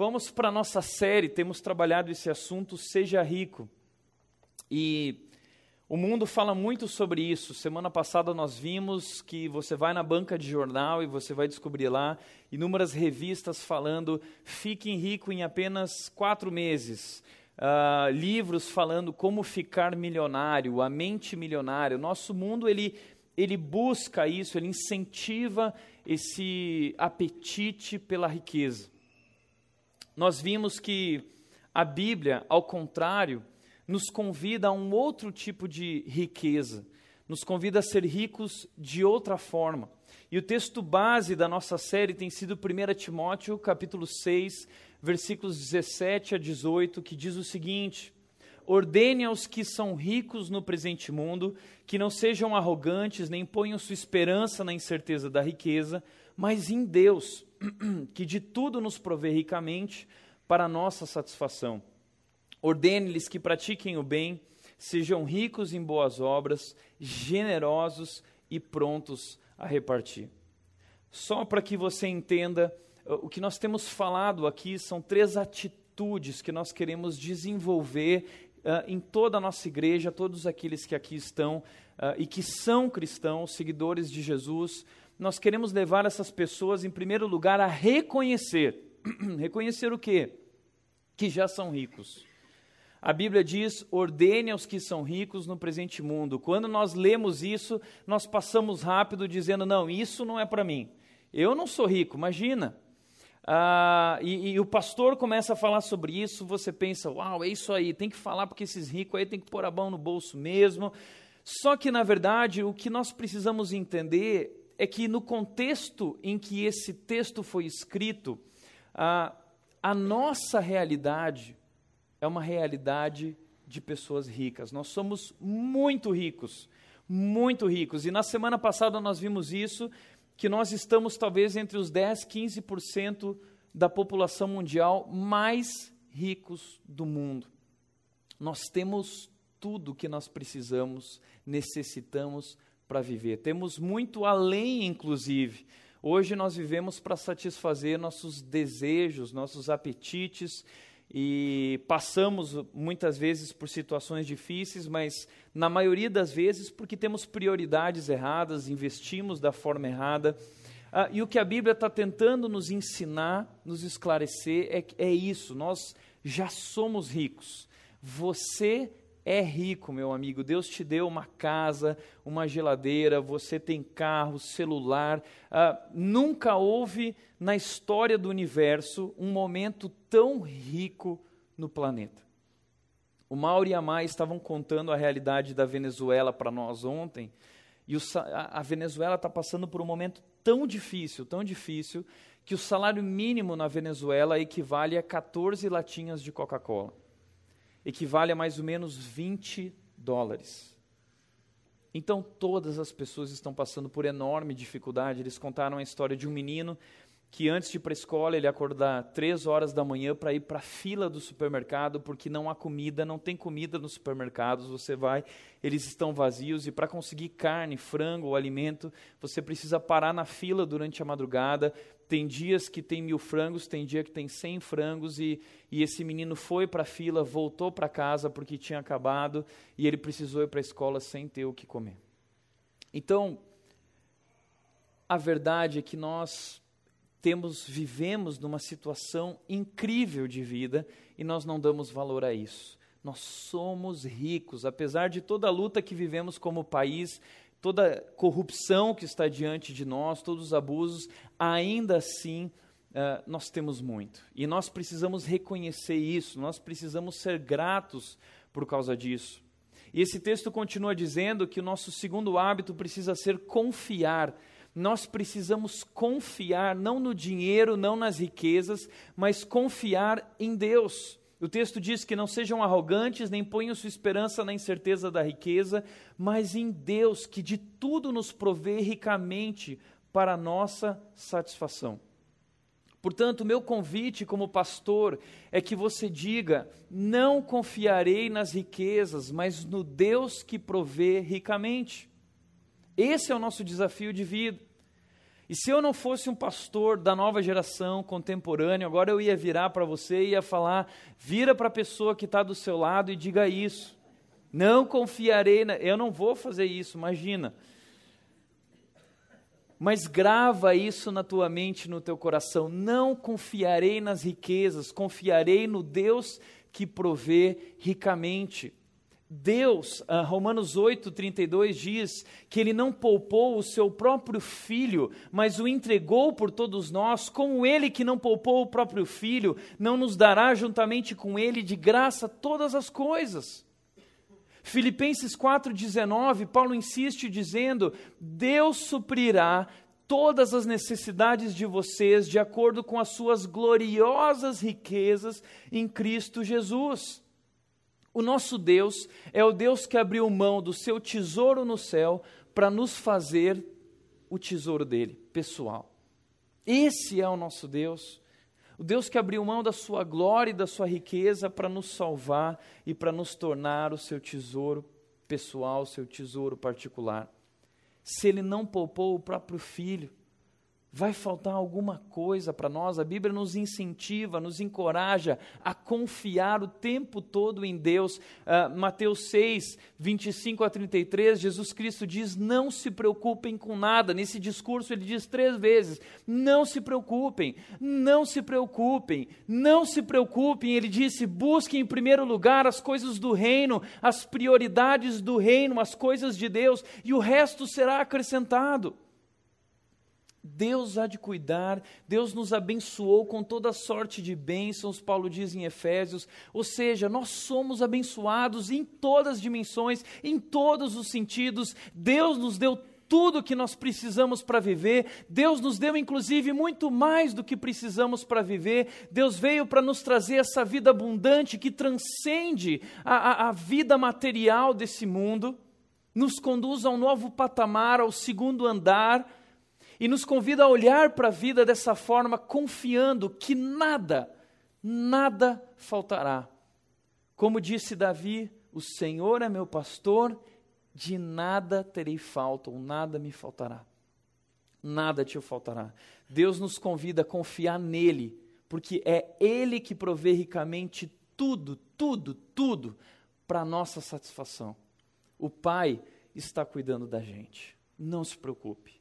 vamos para a nossa série, temos trabalhado esse assunto, Seja Rico. E o mundo fala muito sobre isso. Semana passada nós vimos que você vai na banca de jornal e você vai descobrir lá inúmeras revistas falando fique rico em apenas quatro meses. Uh, livros falando como ficar milionário, a mente milionária. O nosso mundo ele, ele busca isso, ele incentiva esse apetite pela riqueza. Nós vimos que a Bíblia, ao contrário, nos convida a um outro tipo de riqueza, nos convida a ser ricos de outra forma. E o texto base da nossa série tem sido 1 Timóteo, capítulo 6, versículos 17 a 18, que diz o seguinte: Ordene aos que são ricos no presente mundo, que não sejam arrogantes, nem ponham sua esperança na incerteza da riqueza, mas em Deus, que de tudo nos provê ricamente para nossa satisfação. Ordene-lhes que pratiquem o bem, sejam ricos em boas obras, generosos e prontos a repartir. Só para que você entenda, o que nós temos falado aqui são três atitudes que nós queremos desenvolver uh, em toda a nossa igreja, todos aqueles que aqui estão uh, e que são cristãos, seguidores de Jesus. Nós queremos levar essas pessoas, em primeiro lugar, a reconhecer. reconhecer o quê? Que já são ricos. A Bíblia diz: ordene aos que são ricos no presente mundo. Quando nós lemos isso, nós passamos rápido dizendo: não, isso não é para mim. Eu não sou rico, imagina. Ah, e, e, o pastor começa a falar sobre isso, você pensa: uau, é isso aí, tem que falar porque esses ricos aí tem que pôr a mão no bolso mesmo. Só que, na verdade, o que nós precisamos entender é que no contexto em que esse texto foi escrito, ah, a nossa realidade é uma realidade de pessoas ricas. Nós somos muito ricos, muito ricos. E na semana passada nós vimos isso, que nós estamos talvez entre os 10, 15% da população mundial mais ricos do mundo. Nós temos tudo que nós precisamos, necessitamos para viver. Temos muito além, inclusive. Hoje nós vivemos para satisfazer nossos desejos, nossos apetites e passamos muitas vezes por situações difíceis, mas na maioria das vezes porque temos prioridades erradas, investimos da forma errada. Ah, e o que a Bíblia está tentando nos ensinar, nos esclarecer, é, é isso: nós já somos ricos. Você é rico, meu amigo. Deus te deu uma casa, uma geladeira, você tem carro, celular. Uh, nunca houve na história do universo um momento tão rico no planeta. O Mauro e a Mai estavam contando a realidade da Venezuela para nós ontem. E o, a, a Venezuela está passando por um momento tão difícil, tão difícil, que o salário mínimo na Venezuela equivale a 14 latinhas de Coca-Cola equivale a mais ou menos 20 dólares. Então, todas as pessoas estão passando por enorme dificuldade. Eles contaram a história de um menino que, antes de ir para a escola, ele acordar três horas da manhã para ir para a fila do supermercado, porque não há comida, não tem comida nos supermercados. Você vai, eles estão vazios, e para conseguir carne, frango ou alimento, você precisa parar na fila durante a madrugada, tem dias que tem mil frangos, tem dia que tem cem frangos, e, e esse menino foi para a fila, voltou para casa porque tinha acabado, e ele precisou ir para a escola sem ter o que comer. Então, a verdade é que nós temos, vivemos numa situação incrível de vida e nós não damos valor a isso. Nós somos ricos, apesar de toda a luta que vivemos como país, toda corrupção que está diante de nós, todos os abusos, ainda assim uh, nós temos muito. E nós precisamos reconhecer isso, nós precisamos ser gratos por causa disso. E esse texto continua dizendo que o nosso segundo hábito precisa ser confiar. Nós precisamos confiar não no dinheiro, não nas riquezas, mas confiar em Deus. O texto diz que não sejam arrogantes, nem ponham sua esperança na incerteza da riqueza, mas em Deus, que de tudo nos provê ricamente para a nossa satisfação. Portanto, meu convite como pastor é que você diga: não confiarei nas riquezas, mas no Deus que provê ricamente. Esse é o nosso desafio de vida. E se eu não fosse um pastor da nova geração contemporânea, agora eu ia virar para você e ia falar: vira para a pessoa que está do seu lado e diga isso. Não confiarei, na... eu não vou fazer isso, imagina. Mas grava isso na tua mente, no teu coração. Não confiarei nas riquezas, confiarei no Deus que provê ricamente. Deus, uh, Romanos 8, 32 diz que Ele não poupou o seu próprio filho, mas o entregou por todos nós, como Ele que não poupou o próprio filho, não nos dará juntamente com Ele de graça todas as coisas. Filipenses 4,19, Paulo insiste dizendo: Deus suprirá todas as necessidades de vocês de acordo com as suas gloriosas riquezas em Cristo Jesus. O nosso Deus é o Deus que abriu mão do seu tesouro no céu para nos fazer o tesouro dele, pessoal. Esse é o nosso Deus. O Deus que abriu mão da sua glória e da sua riqueza para nos salvar e para nos tornar o seu tesouro pessoal, o seu tesouro particular. Se ele não poupou o próprio filho, vai faltar alguma coisa para nós. A Bíblia nos incentiva, nos encoraja a confiar o tempo todo em Deus. Uh, Mateus 6, 25 a 33, Jesus Cristo diz: Não se preocupem com nada. Nesse discurso, ele diz três vezes: Não se preocupem, não se preocupem, não se preocupem. Ele disse: Busquem em primeiro lugar as coisas do reino, as prioridades do reino, as coisas de Deus, e o resto será acrescentado. Deus há de cuidar, Deus nos abençoou com toda sorte de bênçãos, Paulo diz em Efésios, ou seja, nós somos abençoados em todas as dimensões, em todos os sentidos, Deus nos deu tudo que nós precisamos para viver, Deus nos deu inclusive muito mais do que precisamos para viver, Deus veio para nos trazer essa vida abundante que transcende a, a, a vida material desse mundo, nos conduz a um novo patamar, ao segundo andar, e nos convida a olhar para a vida dessa forma, confiando que nada, nada faltará. Como disse Davi, o Senhor é meu pastor, de nada terei falta, ou nada me faltará. Nada te faltará. Deus nos convida a confiar nele, porque é Ele que provê ricamente tudo, tudo, tudo para nossa satisfação. O Pai está cuidando da gente. Não se preocupe.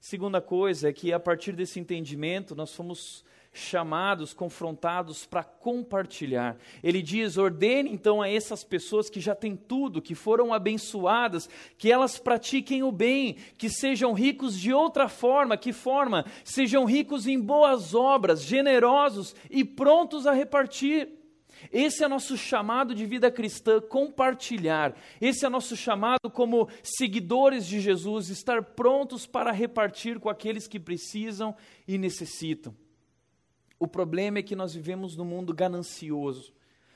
Segunda coisa é que a partir desse entendimento nós fomos chamados, confrontados para compartilhar. Ele diz: ordene então a essas pessoas que já têm tudo, que foram abençoadas, que elas pratiquem o bem, que sejam ricos de outra forma. Que forma? Sejam ricos em boas obras, generosos e prontos a repartir. Esse é nosso chamado de vida cristã, compartilhar. Esse é nosso chamado como seguidores de Jesus, estar prontos para repartir com aqueles que precisam e necessitam. O problema é que nós vivemos num mundo ganancioso.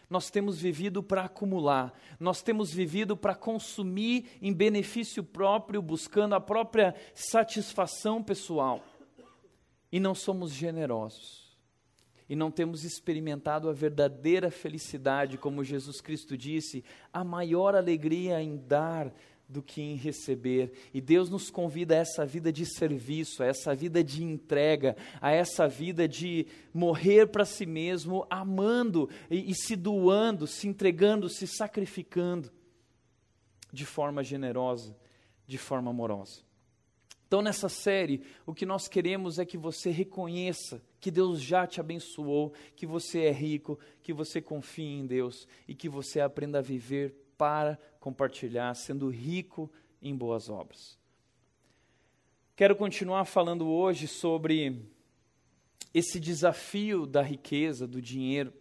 Nós temos vivido para acumular, nós temos vivido para consumir em benefício próprio, buscando a própria satisfação pessoal. E não somos generosos e não temos experimentado a verdadeira felicidade, como Jesus Cristo disse, a maior alegria em dar do que em receber. E Deus nos convida a essa vida de serviço, a essa vida de entrega, a essa vida de morrer para si mesmo, amando e, e se doando, se entregando, se sacrificando de forma generosa, de forma amorosa. Então, nessa série, o que nós queremos é que você reconheça que Deus já te abençoou, que você é rico, que você confie em Deus e que você aprenda a viver para compartilhar, sendo rico em boas obras. Quero continuar falando hoje sobre esse desafio da riqueza, do dinheiro.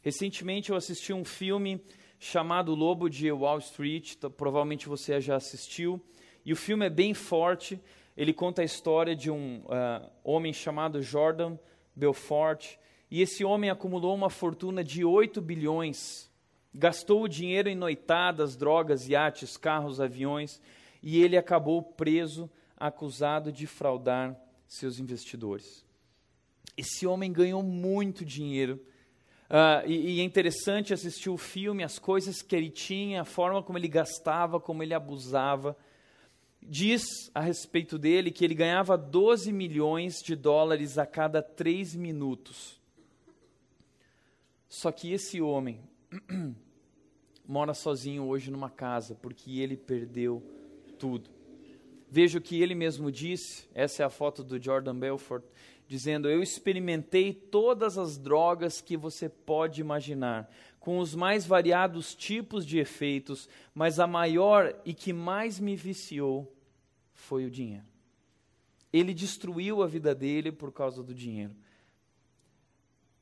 Recentemente eu assisti um filme chamado Lobo de Wall Street, provavelmente você já assistiu, e o filme é bem forte ele conta a história de um uh, homem chamado Jordan Belfort, e esse homem acumulou uma fortuna de 8 bilhões, gastou o dinheiro em noitadas, drogas, iates, carros, aviões, e ele acabou preso, acusado de fraudar seus investidores. Esse homem ganhou muito dinheiro. Uh, e, e, é interessante assistir o filme, as coisas que ele tinha, a forma como ele gastava, como ele abusava. Diz a respeito dele que ele ganhava 12 milhões de dólares a cada três minutos. Só que esse homem mora sozinho hoje numa casa porque ele perdeu tudo. Veja o que ele mesmo disse, essa é a foto do Jordan Belfort, dizendo: Eu experimentei todas as drogas que você pode imaginar, com os mais variados tipos de efeitos, mas a maior e que mais me viciou foi o dinheiro. Ele destruiu a vida dele por causa do dinheiro.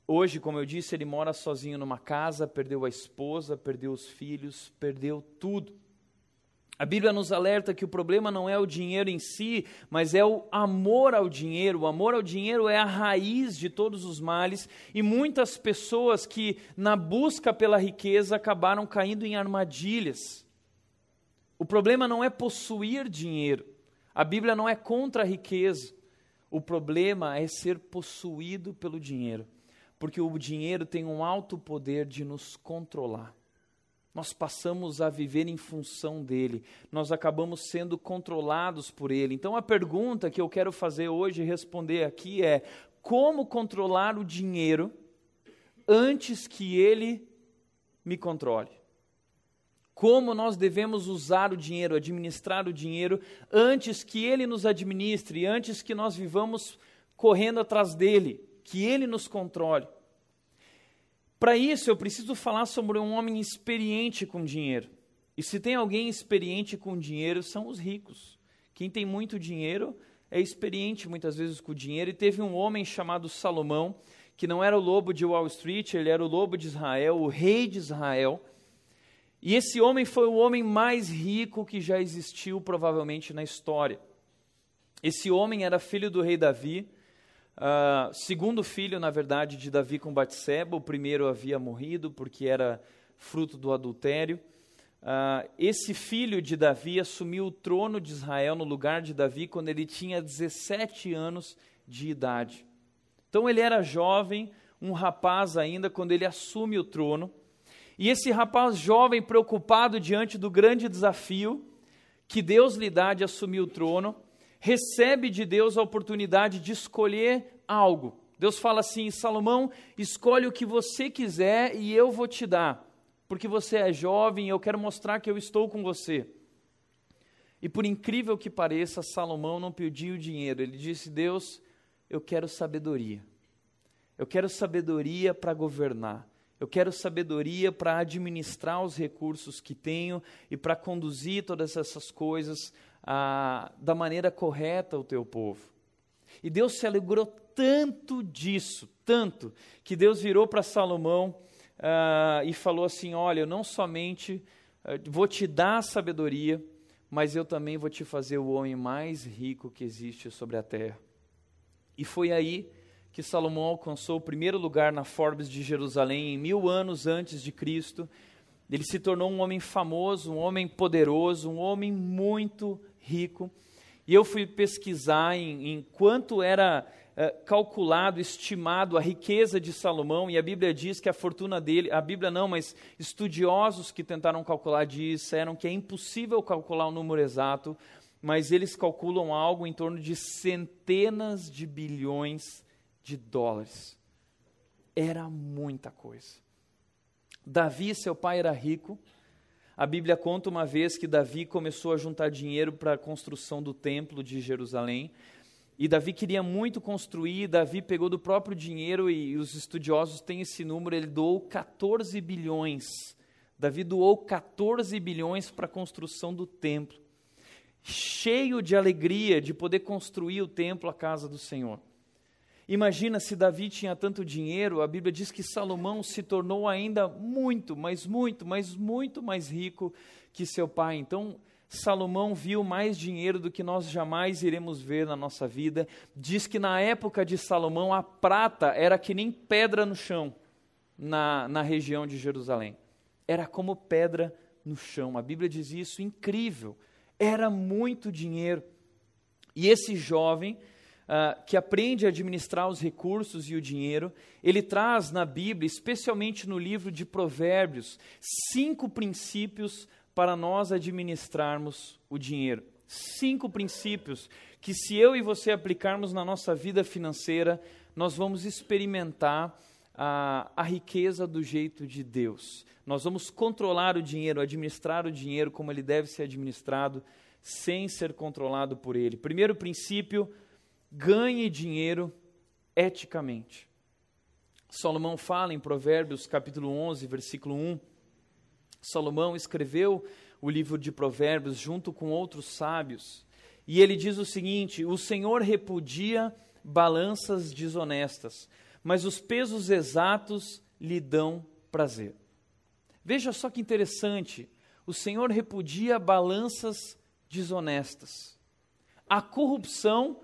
Hoje, como eu disse, ele mora sozinho numa casa, perdeu a esposa, perdeu os filhos, perdeu tudo. A Bíblia nos alerta que o problema não é o dinheiro em si, mas é o amor ao dinheiro. O amor ao dinheiro é a raiz de todos os males e muitas pessoas que, na busca pela riqueza, acabaram caindo em armadilhas. O problema não é possuir dinheiro. A Bíblia não é contra a riqueza. O problema é ser possuído pelo dinheiro, porque o dinheiro tem um alto poder de nos controlar. Nós passamos a viver em função dele, nós acabamos sendo controlados por ele. Então a pergunta que eu quero fazer hoje e responder aqui é: como controlar o dinheiro antes que ele me controle? como nós devemos usar o dinheiro, administrar o dinheiro, antes que ele nos administre, antes que nós vivamos correndo atrás dele, que ele nos controle. Para isso, eu preciso falar sobre um homem experiente com dinheiro. E se tem alguém experiente com dinheiro, são os ricos. Quem tem muito dinheiro é experiente muitas vezes com dinheiro. E teve um homem chamado Salomão, que não era o lobo de Wall Street, ele era o lobo de Israel, o rei de Israel. E esse homem foi o homem mais rico que já existiu, provavelmente, na história. Esse homem era filho do rei Davi, uh, segundo filho, na verdade, de Davi com Batseba. O primeiro havia morrido porque era fruto do adultério. Uh, esse filho de Davi assumiu o trono de Israel no lugar de Davi quando ele tinha 17 anos de idade. Então ele era jovem, um rapaz ainda, quando ele assume o trono. E esse rapaz jovem, preocupado diante do grande desafio que Deus lhe dá de assumir o trono, recebe de Deus a oportunidade de escolher algo. Deus fala assim: Salomão, escolhe o que você quiser e eu vou te dar, porque você é jovem e eu quero mostrar que eu estou com você. E por incrível que pareça, Salomão não pediu dinheiro, ele disse: Deus, eu quero sabedoria. Eu quero sabedoria para governar. Eu quero sabedoria para administrar os recursos que tenho e para conduzir todas essas coisas da maneira correta ao teu povo. E Deus se alegrou tanto disso, tanto, que Deus virou para Salomão ah, e falou assim: Olha, eu não somente ah, vou te dar sabedoria, mas eu também vou te fazer o homem mais rico que existe sobre a terra. E foi aí que Salomão alcançou o primeiro lugar na Forbes de Jerusalém em mil anos antes de Cristo. Ele se tornou um homem famoso, um homem poderoso, um homem muito rico. E eu fui pesquisar em, em quanto era uh, calculado, estimado a riqueza de Salomão, e a Bíblia diz que a fortuna dele, a Bíblia não, mas estudiosos que tentaram calcular disseram que é impossível calcular o número exato, mas eles calculam algo em torno de centenas de bilhões de dólares. Era muita coisa. Davi, seu pai, era rico. A Bíblia conta uma vez que Davi começou a juntar dinheiro para a construção do templo de Jerusalém. E Davi queria muito construir, Davi pegou do próprio dinheiro, e os estudiosos têm esse número, ele doou 14 bilhões. Davi doou 14 bilhões para a construção do templo, cheio de alegria de poder construir o templo, a casa do Senhor. Imagina se Davi tinha tanto dinheiro, a Bíblia diz que Salomão se tornou ainda muito, mas muito, mas muito mais rico que seu pai. Então, Salomão viu mais dinheiro do que nós jamais iremos ver na nossa vida. Diz que na época de Salomão a prata era que nem pedra no chão na, na região de Jerusalém. Era como pedra no chão. A Bíblia diz isso, incrível. Era muito dinheiro. E esse jovem uh, que aprende a administrar os recursos e o dinheiro, ele traz na Bíblia, especialmente no livro de Provérbios, cinco princípios para nós administrarmos o dinheiro. Cinco princípios que, se eu e você aplicarmos na nossa vida financeira, nós vamos experimentar a, a riqueza do jeito de Deus. Nós vamos controlar o dinheiro, administrar o dinheiro como ele deve ser administrado, sem ser controlado por ele. Primeiro princípio: ganhe dinheiro eticamente. Salomão fala em Provérbios capítulo 11, versículo 1. Salomão escreveu o livro de Provérbios junto com outros sábios, e ele diz o seguinte: O Senhor repudia balanças desonestas, mas os pesos exatos lhe dão prazer. Veja só que interessante, o Senhor repudia balanças desonestas. A corrupção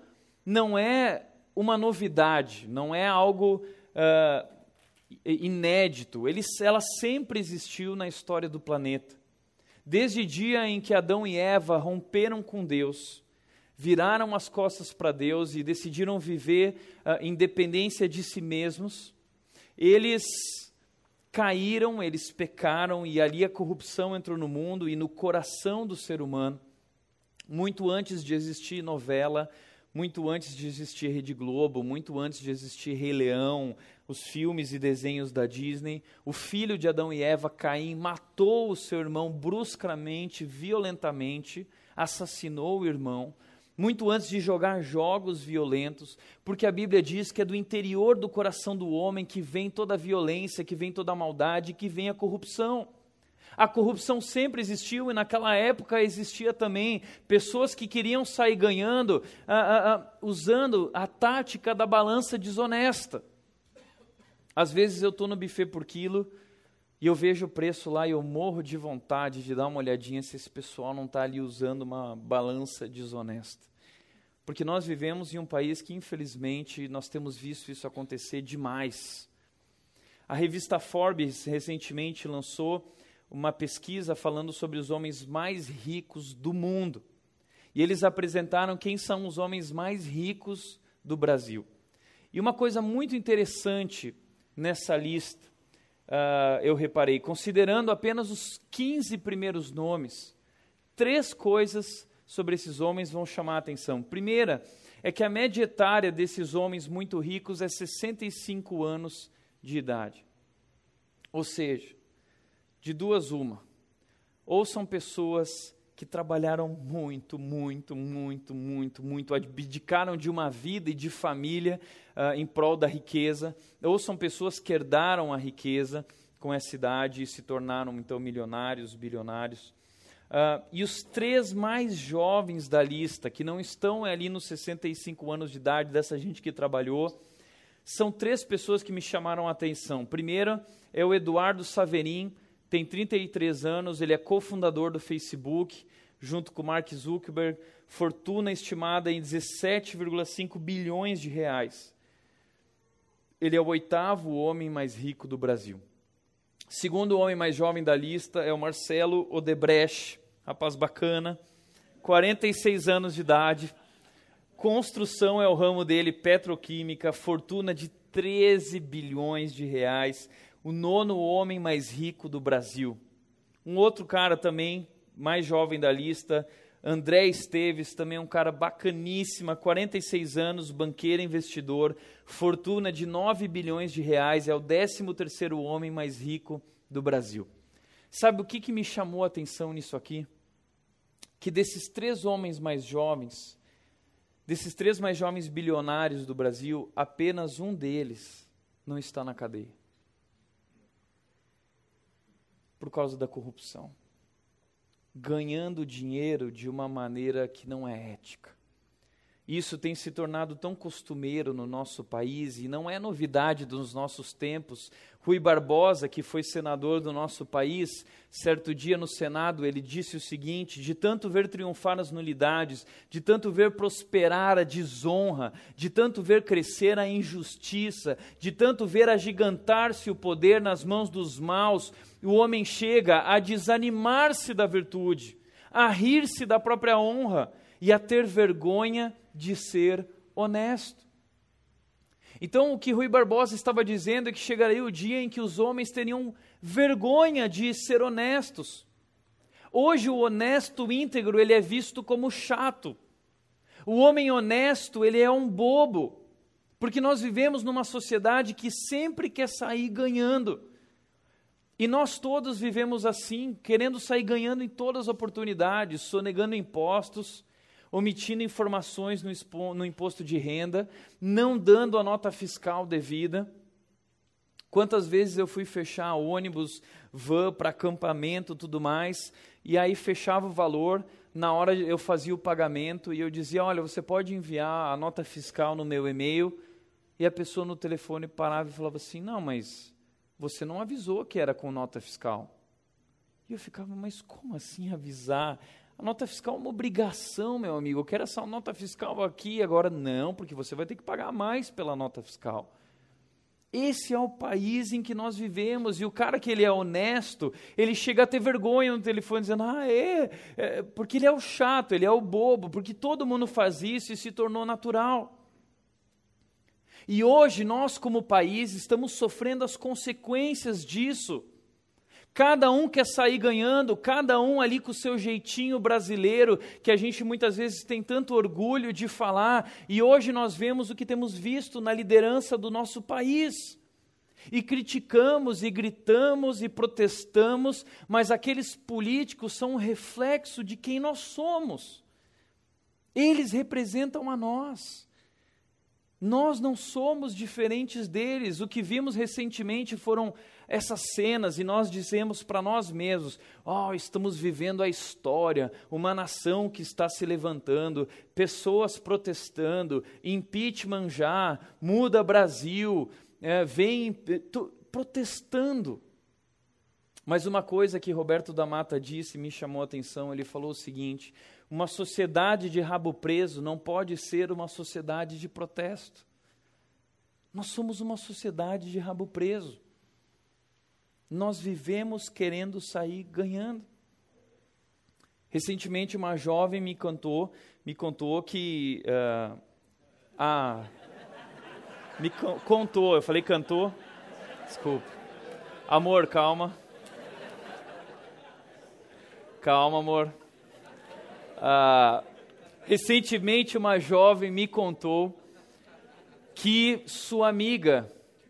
não é uma novidade, não é algo uh, inédito. Ele, ela sempre existiu na história do planeta. Desde o dia em que Adão e Eva romperam com Deus, viraram as costas para Deus e decidiram viver uh, independência de si mesmos, eles caíram, eles pecaram e ali a corrupção entrou no mundo e no coração do ser humano. Muito antes de existir novela, muito antes de existir Rede Globo, muito antes de existir Rei Leão, os filmes e desenhos da Disney, o filho de Adão e Eva, Caim, matou o seu irmão bruscamente, violentamente, assassinou o irmão muito antes de jogar jogos violentos, porque a Bíblia diz que é do interior do coração do homem que vem toda a violência, que vem toda a maldade, que vem a corrupção. A corrupção sempre existiu e naquela época existia também pessoas que queriam sair ganhando ah, ah, ah, usando a tática da balança desonesta. Às vezes eu estou no buffet por quilo e eu vejo o preço lá e eu morro de vontade de dar uma olhadinha se esse pessoal não está ali usando uma balança desonesta. Porque nós vivemos em um país que, infelizmente, nós temos visto isso acontecer demais. A revista Forbes recentemente lançou uma pesquisa falando sobre os homens mais ricos do mundo. E eles apresentaram quem são os homens mais ricos do Brasil. E uma coisa muito interessante nessa lista, uh, eu reparei, considerando apenas os 15 primeiros nomes, três coisas sobre esses homens vão chamar a atenção. Primeira é que a média etária desses homens muito ricos é 65 anos de idade. Ou seja, de duas uma. Ou são pessoas que trabalharam muito, muito, muito, muito, muito, abdicaram de uma vida e de família uh, em prol da riqueza, ou são pessoas que herdaram a riqueza com essa idade e se tornaram então milionários, bilionários. Uh, e os três mais jovens da lista, que não estão ali nos 65 anos de idade dessa gente que trabalhou, são três pessoas que me chamaram a atenção. Primeiro é o Eduardo Saverin, tem 33 anos, ele é cofundador do Facebook, junto com Mark Zuckerberg, fortuna estimada em 17,5 bilhões de reais. Ele é o oitavo homem mais rico do Brasil. Segundo homem mais jovem da lista é o Marcelo Odebrecht, rapaz bacana, 46 anos de idade. Construção é o ramo dele, petroquímica, fortuna de 13 bilhões de reais, o nono homem mais rico do Brasil. Um outro cara também, mais jovem da lista, André Esteves, também um cara bacaníssima, 46 anos, banqueiro investidor, fortuna de 9 bilhões de reais, é o 13º homem mais rico do Brasil. Sabe o que, que me chamou a atenção nisso aqui? Que desses três homens mais jovens, desses três mais jovens bilionários do Brasil, apenas um deles não está na cadeia. Por causa da corrupção ganhando dinheiro de uma maneira que não é ética. Isso tem se tornado tão costumeiro no nosso país e não é novidade dos nossos tempos. Rui Barbosa, que foi senador do nosso país, certo dia no Senado, ele disse o seguinte: de tanto ver triunfar as nulidades, de tanto ver prosperar a desonra, de tanto ver crescer a injustiça, de tanto ver agigantar-se o poder nas mãos dos maus, o homem chega a desanimar-se da virtude, a rir-se da própria honra e a ter vergonha de ser honesto. Então, o que Rui Barbosa estava dizendo é que chegaria o dia em que os homens teriam vergonha de ser honestos. Hoje o honesto íntegro, ele é visto como chato. O homem honesto, ele é um bobo. Porque nós vivemos numa sociedade que sempre quer sair ganhando. E nós todos vivemos assim, querendo sair ganhando em todas as oportunidades, sonegando impostos, omitindo informações no, no imposto de renda, não dando a nota fiscal devida. Quantas vezes eu fui fechar ônibus, van para acampamento, tudo mais, e aí fechava o valor, na hora eu fazia o pagamento e eu dizia: "Olha, você pode enviar a nota fiscal no meu e-mail". E a pessoa no telefone parava e falava assim: "Não, mas você não avisou que era com nota fiscal". E eu ficava: "Mas como assim avisar? A nota fiscal é uma obrigação, meu amigo. Eu quero essa nota fiscal aqui agora não, porque você vai ter que pagar mais pela nota fiscal". Esse é o país em que nós vivemos. E o cara que ele é honesto, ele chega a ter vergonha no telefone, dizendo: Ah, é, é, porque ele é o chato, ele é o bobo, porque todo mundo faz isso e se tornou natural. E hoje nós, como país, estamos sofrendo as consequências disso. Cada um quer sair ganhando, cada um ali com o seu jeitinho brasileiro, que a gente muitas vezes tem tanto orgulho de falar, e hoje nós vemos o que temos visto na liderança do nosso país. E criticamos e gritamos e protestamos, mas aqueles políticos são um reflexo de quem nós somos. Eles representam a nós. Nós não somos diferentes deles. O que vimos recentemente foram essas cenas e nós dizemos para nós mesmos: oh, estamos vivendo a história, uma nação que está se levantando, pessoas protestando, impeachment já, muda Brasil, é, vem protestando. Mas uma coisa que Roberto da Mata disse me chamou a atenção: ele falou o seguinte uma sociedade de rabo preso não pode ser uma sociedade de protesto. Nós somos uma sociedade de rabo preso. Nós vivemos querendo sair ganhando. Recentemente, uma jovem me contou, me contou que. Uh, ah, me contou, eu falei cantou? Desculpa. Amor, calma. Calma, amor. Ah, recentemente, uma jovem me contou que sua amiga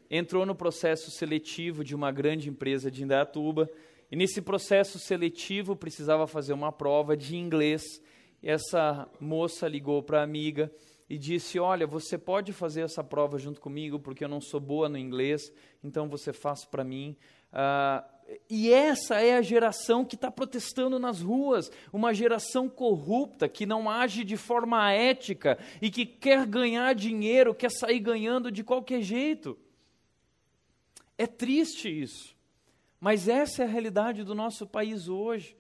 entrou no processo seletivo de uma grande empresa de Indaiatuba e nesse processo seletivo precisava fazer uma prova de inglês. Essa moça ligou para a amiga e disse: Olha, você pode fazer essa prova junto comigo porque eu não sou boa no inglês, então você faz para mim. Ah, e essa é a geração que está protestando nas ruas, uma geração corrupta, que não age de forma ética e que quer ganhar dinheiro, quer sair ganhando de qualquer jeito. É triste isso, mas essa é a realidade do nosso país hoje.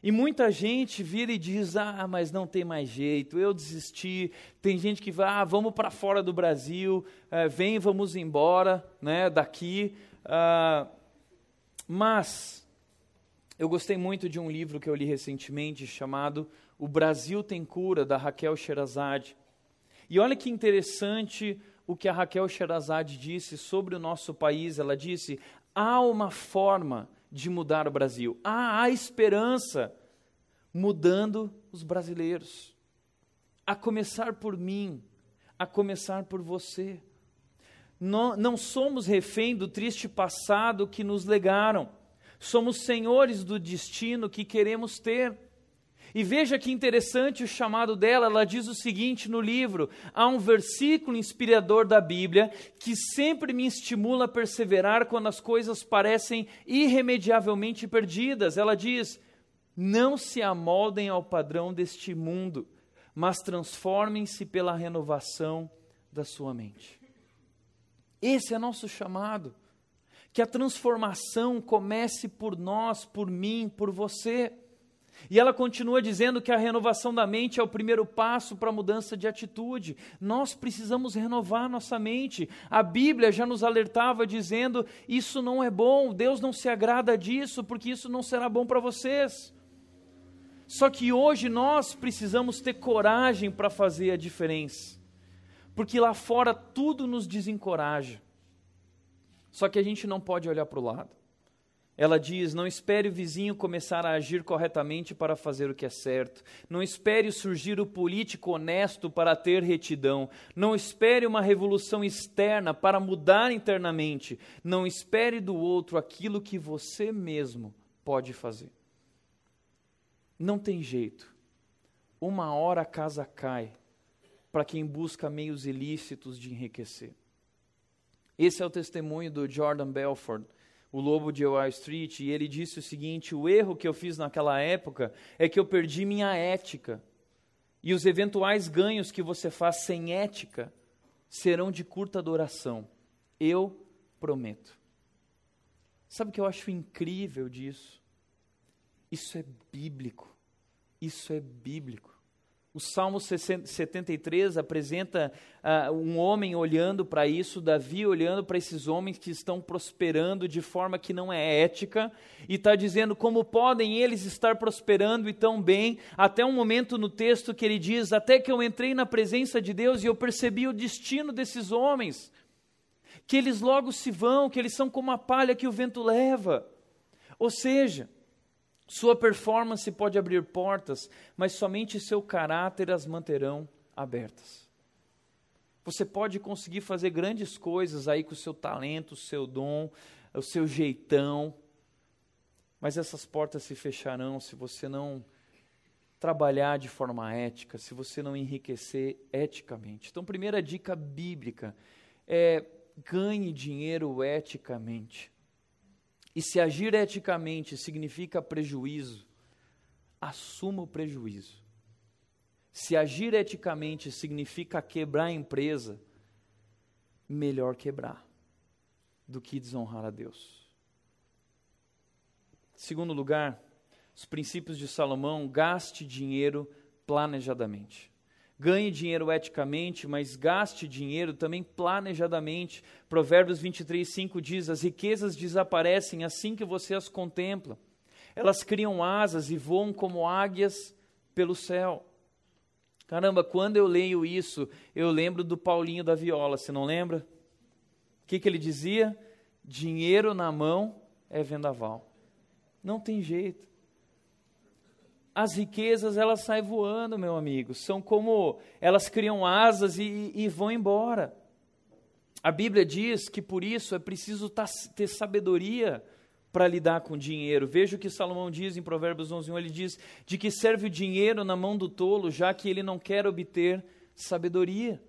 E muita gente vira e diz: ah, mas não tem mais jeito, eu desisti. Tem gente que vai: ah, vamos para fora do Brasil, é, vem, vamos embora né, daqui. Ah, mas eu gostei muito de um livro que eu li recentemente chamado O Brasil tem cura da Raquel Sherazade. E olha que interessante o que a Raquel Sherazade disse sobre o nosso país. Ela disse: há uma forma de mudar o Brasil, há a esperança mudando os brasileiros. A começar por mim, a começar por você não, somos refém do triste passado que nos legaram. Somos senhores do destino que queremos ter. E veja que interessante o chamado dela, ela diz o seguinte no livro: há um versículo inspirador da Bíblia que sempre me estimula a perseverar quando as coisas parecem irremediavelmente perdidas. Ela diz: não se amoldem ao padrão deste mundo, mas transformem-se pela renovação da sua mente. Esse é nosso chamado. Que a transformação comece por nós, por mim, por você. E ela continua dizendo que a renovação da mente é o primeiro passo para a mudança de atitude. Nós precisamos renovar nossa mente. A Bíblia já nos alertava dizendo: isso não é bom, Deus não se agrada disso, porque isso não será bom para vocês. Só que hoje nós precisamos ter coragem para fazer a diferença porque lá fora tudo nos desencoraja. Só que a gente não pode olhar para o lado. Ela diz: Não espere o vizinho começar a agir corretamente para fazer o que é certo. Não espere surgir o político honesto para ter retidão. Não espere uma revolução externa para mudar internamente. Não espere do outro aquilo que você mesmo pode fazer. Não tem jeito. Uma hora a casa cai para quem busca meios ilícitos de enriquecer. Esse é o testemunho do Jordan Belford o lobo de Wall Street, e ele disse o seguinte: o erro que eu fiz naquela época é que eu perdi minha ética. E os eventuais ganhos que você faz sem ética serão de curta duração. Eu prometo. Sabe o que eu acho incrível disso? Isso é bíblico. Isso é bíblico. O Salmo 73 apresenta uh, um homem olhando para isso, Davi olhando para esses homens que estão prosperando de forma que não é ética, e está dizendo como podem eles estar prosperando e tão bem, até um momento no texto que ele diz: Até que eu entrei na presença de Deus e eu percebi o destino desses homens, que eles logo se vão, que eles são como a palha que o vento leva. Ou seja, sua performance pode abrir portas, mas somente seu caráter as manterão abertas. Você pode conseguir fazer grandes coisas aí com o seu talento, o seu dom, o seu jeitão, mas essas portas se fecharão se você não trabalhar de forma ética, se você não enriquecer eticamente. Então, primeira dica bíblica é ganhe dinheiro eticamente. E se agir eticamente significa prejuízo, assuma o prejuízo. Se agir eticamente significa quebrar a empresa, melhor quebrar do que desonrar a Deus. Segundo lugar, os princípios de Salomão: gaste dinheiro planejadamente. Ganhe dinheiro eticamente, mas gaste dinheiro também planejadamente. Provérbios 23, 5 diz: As riquezas desaparecem assim que você as contempla. Elas criam asas e voam como águias pelo céu. Caramba, quando eu leio isso, eu lembro do Paulinho da Viola, você não lembra? O que, que ele dizia? Dinheiro na mão é vendaval. Não tem jeito as riquezas elas saem voando, meu amigo. São como elas criam asas e, e vão embora. A Bíblia diz que por isso é preciso ter sabedoria para lidar com dinheiro. Veja o que Salomão diz em Provérbios 11:1, ele diz: "De que serve o dinheiro na mão do tolo, já que ele não quer obter sabedoria?"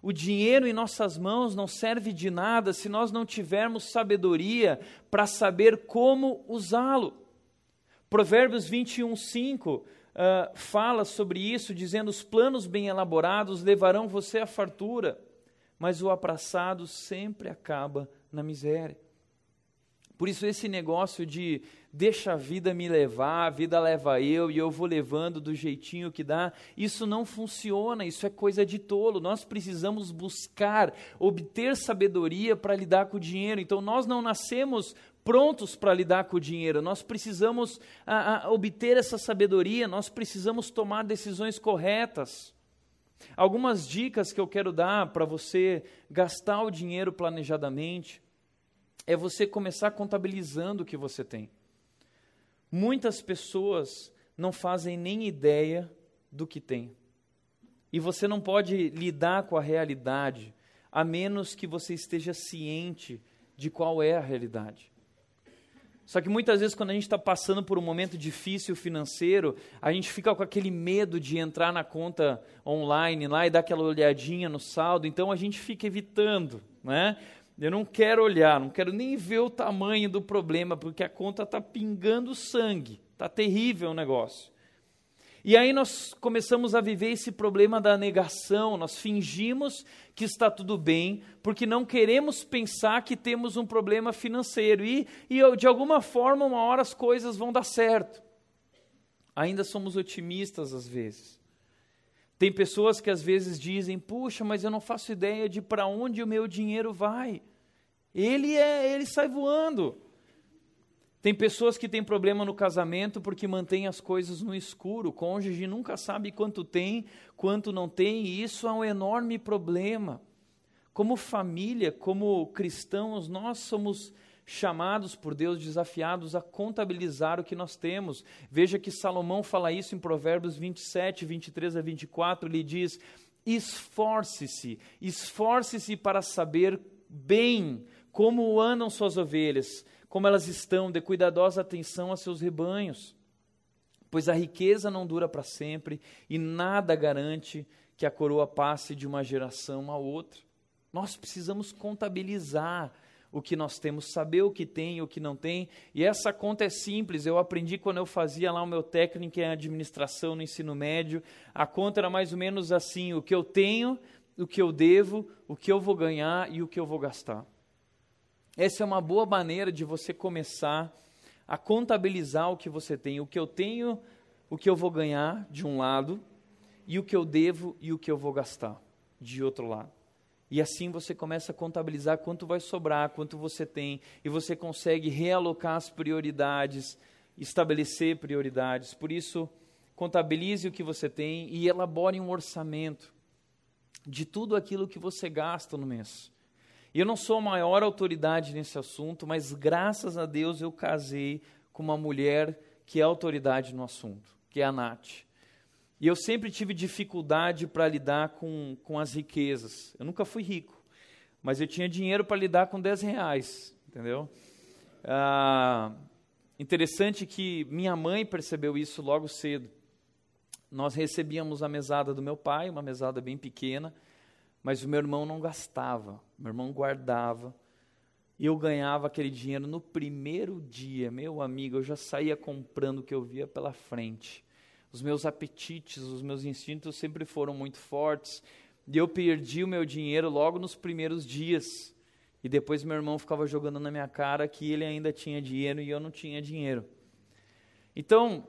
O dinheiro em nossas mãos não serve de nada se nós não tivermos sabedoria para saber como usá-lo. Provérbios 21, 5 uh, fala sobre isso, dizendo: Os planos bem elaborados levarão você à fartura, mas o apressado sempre acaba na miséria. Por isso, esse negócio de deixa a vida me levar, a vida leva eu e eu vou levando do jeitinho que dá, isso não funciona, isso é coisa de tolo. Nós precisamos buscar, obter sabedoria para lidar com o dinheiro. Então, nós não nascemos prontos para lidar com o dinheiro, nós precisamos a, a, obter essa sabedoria, nós precisamos tomar decisões corretas. Algumas dicas que eu quero dar para você gastar o dinheiro planejadamente é você começar contabilizando o que você tem. Muitas pessoas não fazem nem ideia do que tem. E você não pode lidar com a realidade a menos que você esteja ciente de qual é a realidade. Só que muitas vezes, quando a gente está passando por um momento difícil financeiro, a gente fica com aquele medo de entrar na conta online lá e dar aquela olhadinha no saldo, então a gente fica evitando, né? Eu não quero olhar, não quero nem ver o tamanho do problema, porque a conta está pingando sangue, está terrível o negócio. E aí nós começamos a viver esse problema da negação, nós fingimos que está tudo bem, porque não queremos pensar que temos um problema financeiro. E, e de alguma forma, uma hora as coisas vão dar certo. Ainda somos otimistas às vezes. Tem pessoas que às vezes dizem: "Puxa, mas eu não faço ideia de para onde o meu dinheiro vai". Ele é, ele sai voando. Tem pessoas que têm problema no casamento porque mantêm as coisas no escuro. O cônjuge nunca sabe quanto tem, quanto não tem, e isso é um enorme problema. Como família, como cristãos, nós somos chamados por Deus, desafiados a contabilizar o que nós temos. Veja que Salomão fala isso em Provérbios 27, 23 a 24, ele diz: esforce-se, esforce-se para saber bem como andam suas ovelhas, como elas estão, dê cuidadosa atenção a seus rebanhos. Pois a riqueza não dura para sempre e nada garante que a coroa passe de uma geração a outra. Nós precisamos contabilizar o que nós temos, saber o que tem e o que não tem. E essa conta é simples, eu aprendi quando eu fazia lá o meu técnico em administração no ensino médio. A conta era mais ou menos assim: o que eu tenho, o que eu devo, o que eu vou ganhar e o que eu vou gastar. Essa é uma boa maneira de você começar a contabilizar o que você tem, o que eu tenho, o que eu vou ganhar de um lado, e o que eu devo e o que eu vou gastar de outro lado. E assim você começa a contabilizar quanto vai sobrar, quanto você tem, e você consegue realocar as prioridades, estabelecer prioridades. Por isso, contabilize o que você tem e elabore um orçamento de tudo aquilo que você gasta no mês. Eu não sou a maior autoridade nesse assunto, mas graças a Deus eu casei com uma mulher que é autoridade no assunto, que é a Nath. E eu sempre tive dificuldade para lidar com, com as riquezas. Eu nunca fui rico, mas eu tinha dinheiro para lidar com 10 reais, entendeu? Ah, interessante que minha mãe percebeu isso logo cedo. Nós recebíamos a mesada do meu pai, uma mesada bem pequena, mas o meu irmão não gastava, meu irmão guardava. E eu ganhava aquele dinheiro no primeiro dia, meu amigo, eu já saía comprando o que eu via pela frente os meus apetites, os meus instintos sempre foram muito fortes. E eu perdi o meu dinheiro logo nos primeiros dias. E depois meu irmão ficava jogando na minha cara que ele ainda tinha dinheiro e eu não tinha dinheiro. Então,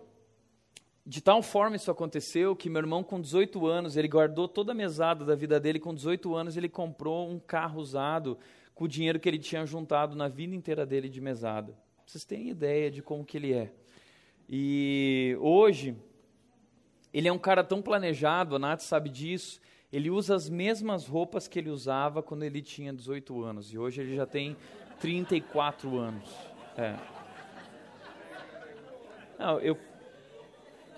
de tal forma isso aconteceu que meu irmão, com 18 anos, ele guardou toda a mesada da vida dele. Com 18 anos, ele comprou um carro usado com o dinheiro que ele tinha juntado na vida inteira dele de mesada. Vocês têm ideia de como que ele é. E hoje, ele é um cara tão planejado, a Nath sabe disso. Ele usa as mesmas roupas que ele usava quando ele tinha 18 anos. E hoje ele já tem 34 anos. É. Não, eu,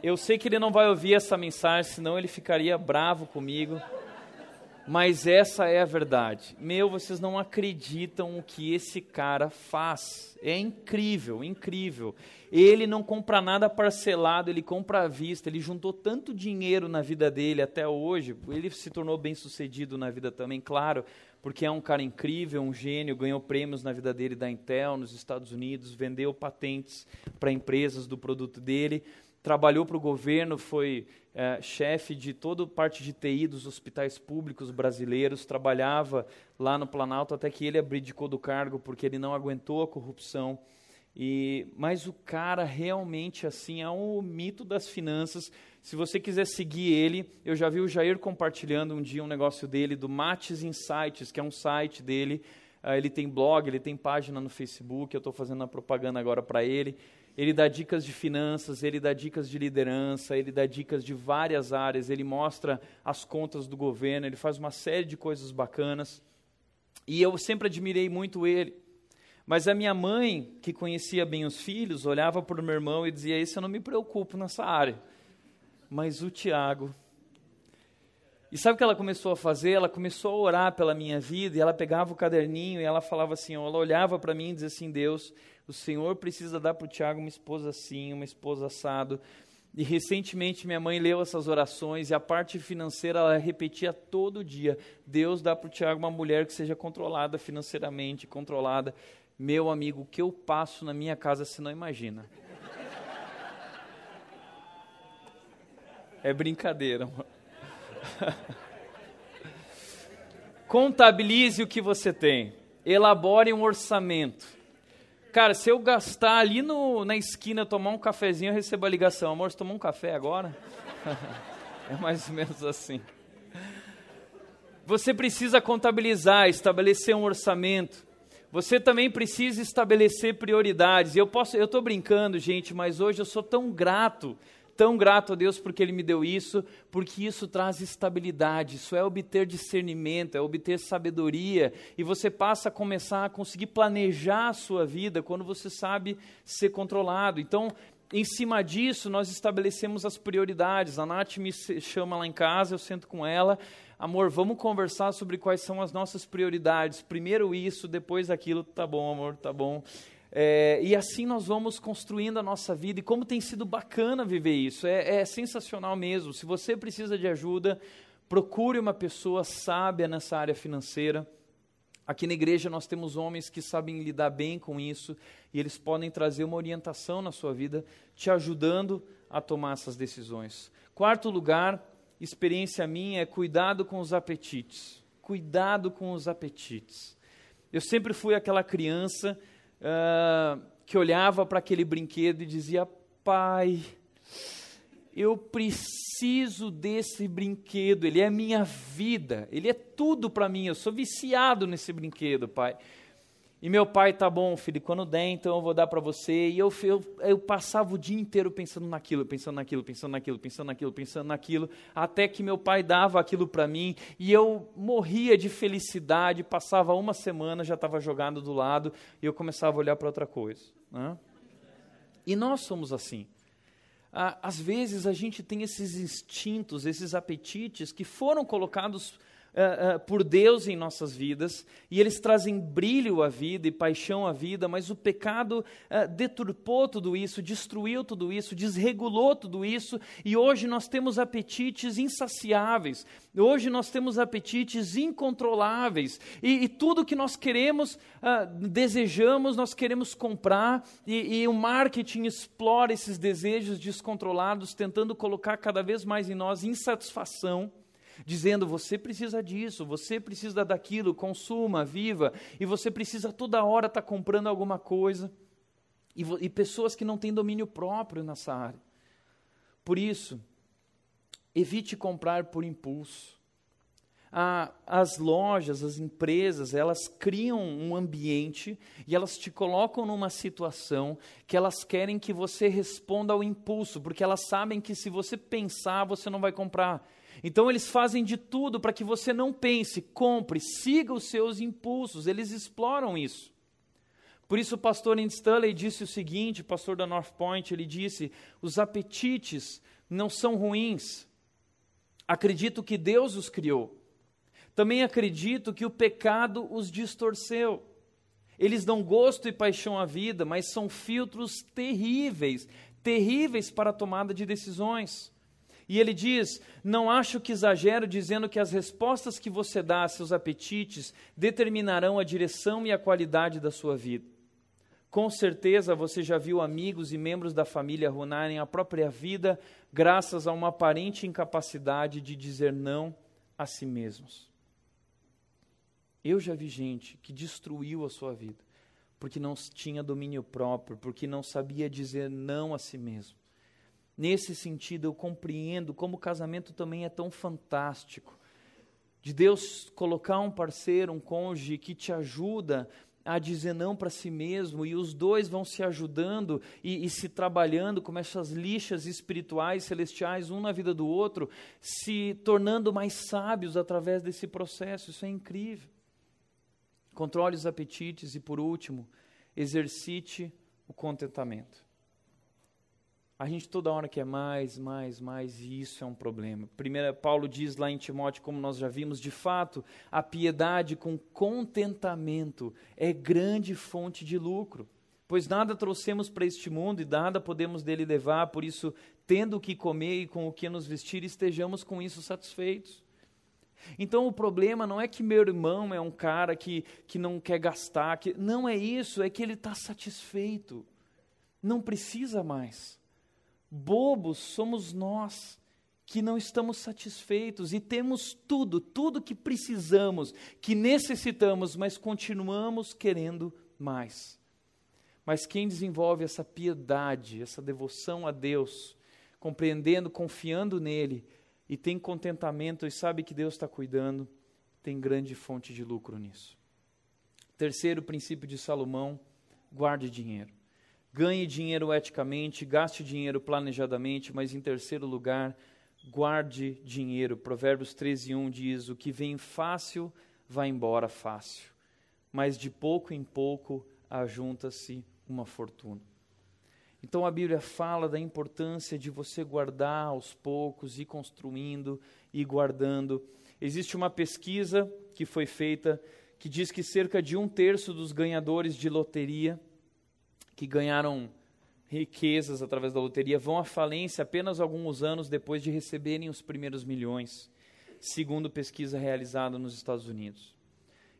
eu sei que ele não vai ouvir essa mensagem, senão ele ficaria bravo comigo. Mas essa é a verdade. Meu, vocês não acreditam o que esse cara faz. É incrível, incrível. Ele não compra nada parcelado, ele compra à vista. Ele juntou tanto dinheiro na vida dele até hoje. Ele se tornou bem sucedido na vida também, claro, porque é um cara incrível, um gênio. Ganhou prêmios na vida dele da Intel nos Estados Unidos, vendeu patentes para empresas do produto dele trabalhou para o governo, foi é, chefe de toda parte de TI dos hospitais públicos brasileiros, trabalhava lá no Planalto até que ele abdicou do cargo porque ele não aguentou a corrupção. E, mas o cara realmente assim é um mito das finanças. Se você quiser seguir ele, eu já vi o Jair compartilhando um dia um negócio dele do Mates Insights, que é um site dele. Uh, ele tem blog, ele tem página no Facebook. Eu estou fazendo a propaganda agora para ele ele dá dicas de finanças, ele dá dicas de liderança, ele dá dicas de várias áreas, ele mostra as contas do governo, ele faz uma série de coisas bacanas. E eu sempre admirei muito ele. Mas a minha mãe, que conhecia bem os filhos, olhava para o meu irmão e dizia: Esse eu não me preocupo nessa área. Mas o Tiago. E sabe o que ela começou a fazer? Ela começou a orar pela minha vida e ela pegava o caderninho e ela falava assim: ela olhava para mim e dizia assim: Deus, o Senhor precisa dar para o Tiago uma esposa assim, uma esposa assado. E recentemente minha mãe leu essas orações e a parte financeira ela repetia todo dia: Deus dá para o Tiago uma mulher que seja controlada financeiramente, controlada. Meu amigo, o que eu passo na minha casa você não imagina. É brincadeira, mano. Contabilize o que você tem. Elabore um orçamento. Cara, se eu gastar ali no, na esquina, tomar um cafezinho, eu recebo a ligação. Amor, você tomou um café agora? é mais ou menos assim. Você precisa contabilizar, estabelecer um orçamento. Você também precisa estabelecer prioridades. Eu posso, eu estou brincando, gente, mas hoje eu sou tão grato, tão grato a Deus porque Ele me deu isso, porque isso traz estabilidade, isso é obter discernimento, é obter sabedoria, e você passa a começar a conseguir planejar a sua vida quando você sabe ser controlado. Então, em cima disso, nós estabelecemos as prioridades. A Nath me chama lá em casa, eu sento com ela. Amor, vamos conversar sobre quais são as nossas prioridades. Primeiro isso, depois aquilo. Tá bom, amor, tá bom. É, e assim nós vamos construindo a nossa vida. E como tem sido bacana viver isso. É, é sensacional mesmo. Se você precisa de ajuda, procure uma pessoa sábia nessa área financeira Aqui na igreja nós temos homens que sabem lidar bem com isso e eles podem trazer uma orientação na sua vida, te ajudando a tomar essas decisões. Quarto lugar, experiência minha é cuidado com os apetites. Cuidado com os apetites. Eu sempre fui aquela criança uh, que olhava para aquele brinquedo e dizia: Pai, eu preciso desse brinquedo, ele é minha vida, ele é tudo para mim, eu sou viciado nesse brinquedo, pai. E meu pai, tá bom, filho, quando der, então eu vou dar para você. E eu, eu, eu, passava o dia inteiro pensando naquilo, pensando naquilo, pensando naquilo, pensando naquilo, pensando naquilo, até que meu pai dava aquilo para mim e eu morria de felicidade. Passava uma semana, já estava jogado do lado e eu começava a olhar para outra coisa. Né? E nós somos assim às vezes a gente tem esses instintos, esses apetites que foram colocados uh, por Deus em nossas vidas, e eles trazem brilho à vida e paixão à vida, mas o pecado uh, deturpou tudo isso, destruiu tudo isso, desregulou tudo isso, e hoje nós temos apetites insaciáveis, hoje nós temos apetites incontroláveis, e, e tudo que nós queremos, desejamos, nós queremos comprar, e, e o marketing explora esses desejos descontrolados, tentando colocar cada vez mais em nós insatisfação dizendo: você precisa disso, você precisa daquilo, consuma, viva, e você precisa toda hora estar tá comprando alguma coisa. E, e pessoas que não têm domínio próprio nessa área. Por isso, evite comprar por impulso. As lojas, as empresas, elas criam um ambiente e elas te colocam numa situação que elas querem que você responda ao impulso, porque elas sabem que se você pensar, você não vai comprar. Então eles fazem de tudo para que você não pense, compre, siga os seus impulsos, eles exploram isso. Por isso o pastor Stanley disse o seguinte, o pastor da North Point, ele disse: "Os apetites não são ruins. Acredito que Deus os criou. Também acredito que o pecado os distorceu. Eles dão gosto e paixão à vida, mas são filtros terríveis, terríveis para a tomada de decisões. E ele diz: Não acho que exagero dizendo que as respostas que você dá a seus apetites determinarão a direção e a qualidade da sua vida. Com certeza você já viu amigos e membros da família arruinarem a própria vida graças a uma aparente incapacidade de dizer não a si mesmos. Eu já vi gente que destruiu a sua vida porque não tinha domínio próprio, porque não sabia dizer não a si mesmo. Nesse sentido, eu compreendo como o casamento também é tão fantástico. De Deus colocar um parceiro, um cônjuge que te ajuda a dizer não para si mesmo, e os dois vão se ajudando e, e, se trabalhando como essas lixas espirituais, celestiais, um na vida do outro, se tornando mais sábios através desse processo. Isso é incrível. Controle os apetites e, por último, exercite o contentamento. A gente toda hora quer mais, mais, mais, e isso é um problema. Primeiro, Paulo diz lá em Timóteo, como nós já vimos, de fato, a piedade com contentamento é grande fonte de lucro. Pois nada trouxemos para este mundo e nada podemos dele levar, por isso, tendo o que comer e com o que nos vestir, estejamos com isso satisfeitos. Então o problema não é que meu irmão é um cara que, que não quer gastar, que, não é isso, é que ele está satisfeito, não precisa mais. Bobos somos nós que não estamos satisfeitos e temos tudo, tudo que precisamos, que necessitamos, mas continuamos querendo mais. Mas quem desenvolve essa piedade, essa devoção a Deus, compreendendo, confiando nele, e tem contentamento e sabe que Deus está cuidando, tem grande fonte de lucro nisso. Terceiro princípio de Salomão: guarde dinheiro. Ganhe dinheiro eticamente, gaste dinheiro planejadamente, mas em terceiro lugar, guarde dinheiro. Provérbios 13, 1 diz: O que vem fácil vai embora fácil, mas de pouco em pouco ajunta-se uma fortuna. Então a Bíblia fala da importância de você guardar aos poucos, ir construindo e guardando. Existe uma pesquisa que foi feita que diz que cerca de um terço dos ganhadores de loteria que ganharam riquezas através da loteria vão à falência apenas alguns anos depois de receberem os primeiros milhões, segundo pesquisa realizada nos Estados Unidos.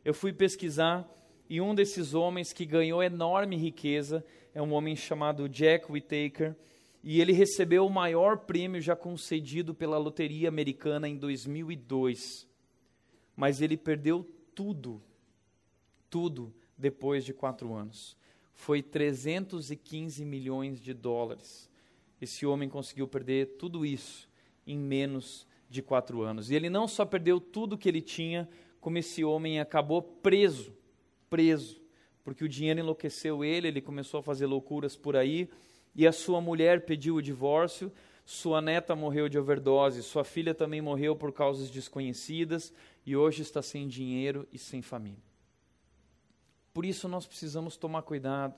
Eu fui pesquisar e um desses homens que ganhou enorme riqueza é um homem chamado Jack Whittaker, e ele recebeu o maior prêmio já concedido pela loteria americana em 2002. Mas ele perdeu tudo, tudo depois de quatro anos. Foi 315 milhões de dólares. Esse homem conseguiu perder tudo isso em menos de quatro anos. E ele não só perdeu tudo que ele tinha, como esse homem acabou preso preso, porque o dinheiro enlouqueceu ele, ele começou a fazer loucuras por aí, e a sua mulher pediu o divórcio, sua neta morreu de overdose, sua filha também morreu por causas desconhecidas, e hoje está sem dinheiro e sem família. Por isso nós precisamos tomar cuidado.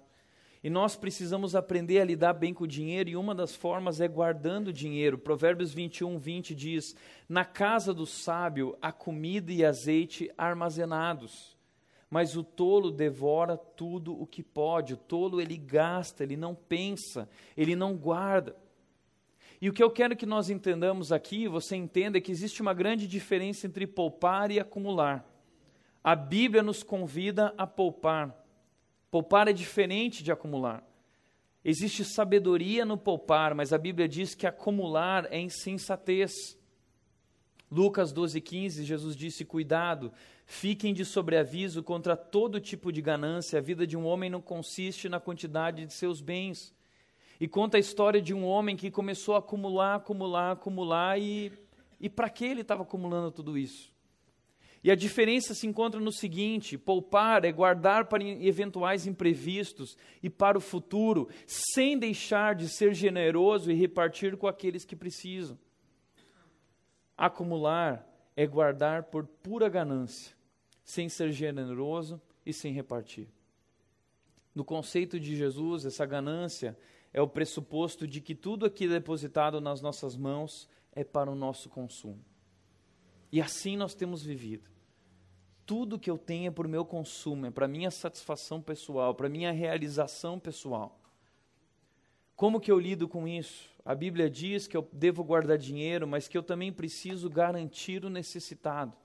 E nós precisamos aprender a lidar bem com o dinheiro, e uma das formas é guardando dinheiro. Provérbios 21, 20 diz: Na casa do sábio há comida e azeite armazenados mas o tolo devora tudo o que pode. O tolo ele gasta, ele não pensa, ele não guarda. E o que eu quero que nós entendamos aqui, você entenda é que existe uma grande diferença entre poupar e acumular. A Bíblia nos convida a poupar. Poupar é diferente de acumular. Existe sabedoria no poupar, mas a Bíblia diz que acumular é insensatez. Lucas 12,15, Jesus disse: Cuidado, fiquem de sobreaviso contra todo tipo de ganância. A vida de um homem não consiste na quantidade de seus bens. E conta a história de um homem que começou a acumular, acumular, acumular, e, e para que ele estava acumulando tudo isso? E a diferença se encontra no seguinte: poupar é guardar para eventuais imprevistos e para o futuro, sem deixar de ser generoso e repartir com aqueles que precisam. Acumular é guardar por pura ganância, sem ser generoso e sem repartir. No conceito de Jesus, essa ganância é o pressuposto de que tudo aqui depositado nas nossas mãos é para o nosso consumo. E assim nós temos vivido. Tudo que eu tenho é para o meu consumo, é para minha satisfação pessoal, para minha realização pessoal. Como que eu lido com isso? A Bíblia diz que eu devo guardar dinheiro, mas que eu também preciso garantir o necessitado.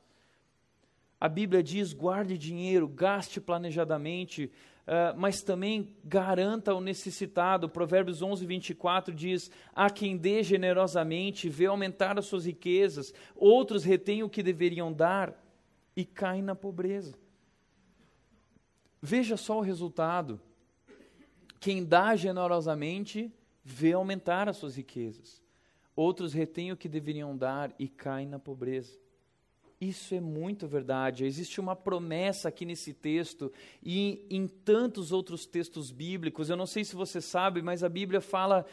A Bíblia diz: guarde dinheiro, gaste planejadamente, uh, mas também garanta o necessitado. Provérbios 11, 24 diz: Há quem dê generosamente, vê aumentar as suas riquezas, outros retêm o que deveriam dar e caem na pobreza. Veja só o resultado. Quem dá generosamente vê aumentar as suas riquezas. Outros retêm o que deveriam dar e caem na pobreza. Isso é muito verdade. Existe uma promessa aqui nesse texto e em, tantos outros textos bíblicos. Eu não sei se você sabe, mas a Bíblia fala.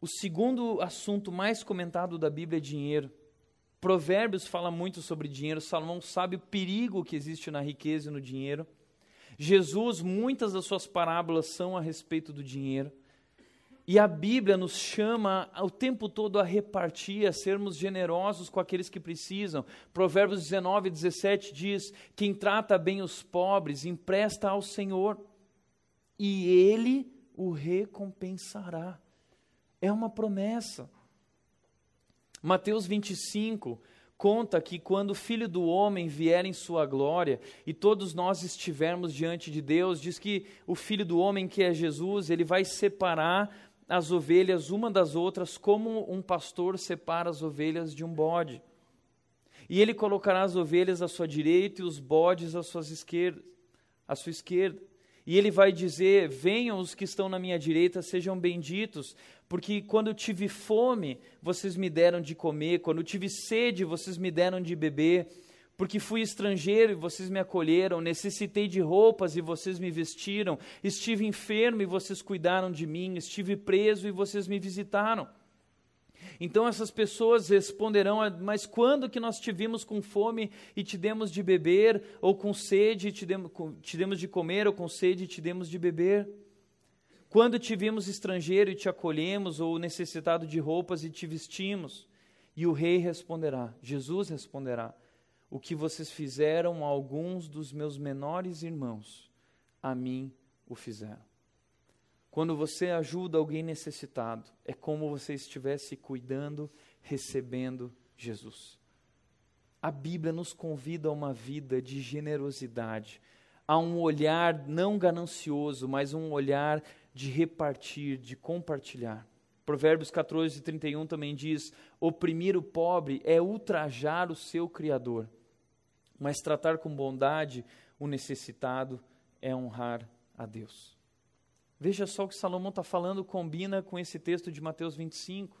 O segundo assunto mais comentado da Bíblia é dinheiro. Provérbios fala muito sobre dinheiro. Salomão sabe o perigo que existe na riqueza e no dinheiro. Jesus, muitas das suas parábolas são a respeito do dinheiro. E a Bíblia nos chama o tempo todo a repartir, a sermos generosos com aqueles que precisam. Provérbios 19, 17 diz: Quem trata bem os pobres, empresta ao Senhor, e Ele o recompensará. É uma promessa. Mateus 25, conta que quando o filho do homem vier em sua glória e todos nós estivermos diante de Deus, diz que o filho do homem, que é Jesus, ele vai separar as ovelhas uma das outras, como um pastor separa as ovelhas de um bode. E ele colocará as ovelhas à sua direita e os bodes à, suas esquerda, à sua esquerda. E ele vai dizer: Venham os que estão na minha direita, sejam benditos, porque quando eu tive fome, vocês me deram de comer, quando eu tive sede, vocês me deram de beber, Porque fui estrangeiro e vocês me acolheram, necessitei de roupas e vocês me vestiram, estive enfermo e vocês cuidaram de mim, estive preso e vocês me visitaram. Então essas pessoas responderão: Mas quando que nós te vimos com fome e te demos de beber, ou com sede e te demos, te demos de comer, ou com sede e te demos de beber? Quando te vimos estrangeiro e te acolhemos, ou necessitado de roupas e te vestimos? E o rei responderá, Jesus responderá: O que vocês fizeram a alguns dos meus menores irmãos, a mim o fizeram. Quando você ajuda alguém necessitado, é como você estivesse cuidando, recebendo Jesus. A Bíblia nos convida a uma vida de generosidade, a um olhar não ganancioso, mas um olhar de repartir, de compartilhar. Provérbios 14, 31 também diz: oprimir o pobre é ultrajar o seu Criador, mas tratar com bondade o necessitado é honrar a Deus. Veja só o que Salomão está falando, combina com esse texto de Mateus 25.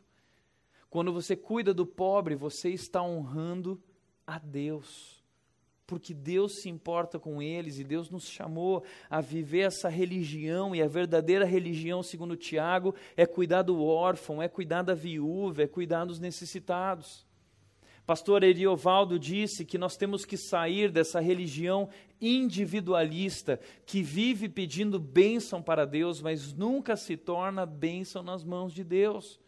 Quando você cuida do pobre, você está honrando a Deus. Porque Deus se importa com eles e Deus nos chamou a viver essa religião, e a verdadeira religião, segundo Tiago, é cuidar do órfão, é cuidar da viúva, é cuidar dos necessitados. Pastor Eriovaldo disse que nós temos que sair dessa religião individualista que vive pedindo bênção para Deus, mas nunca se torna bênção nas mãos de Deus.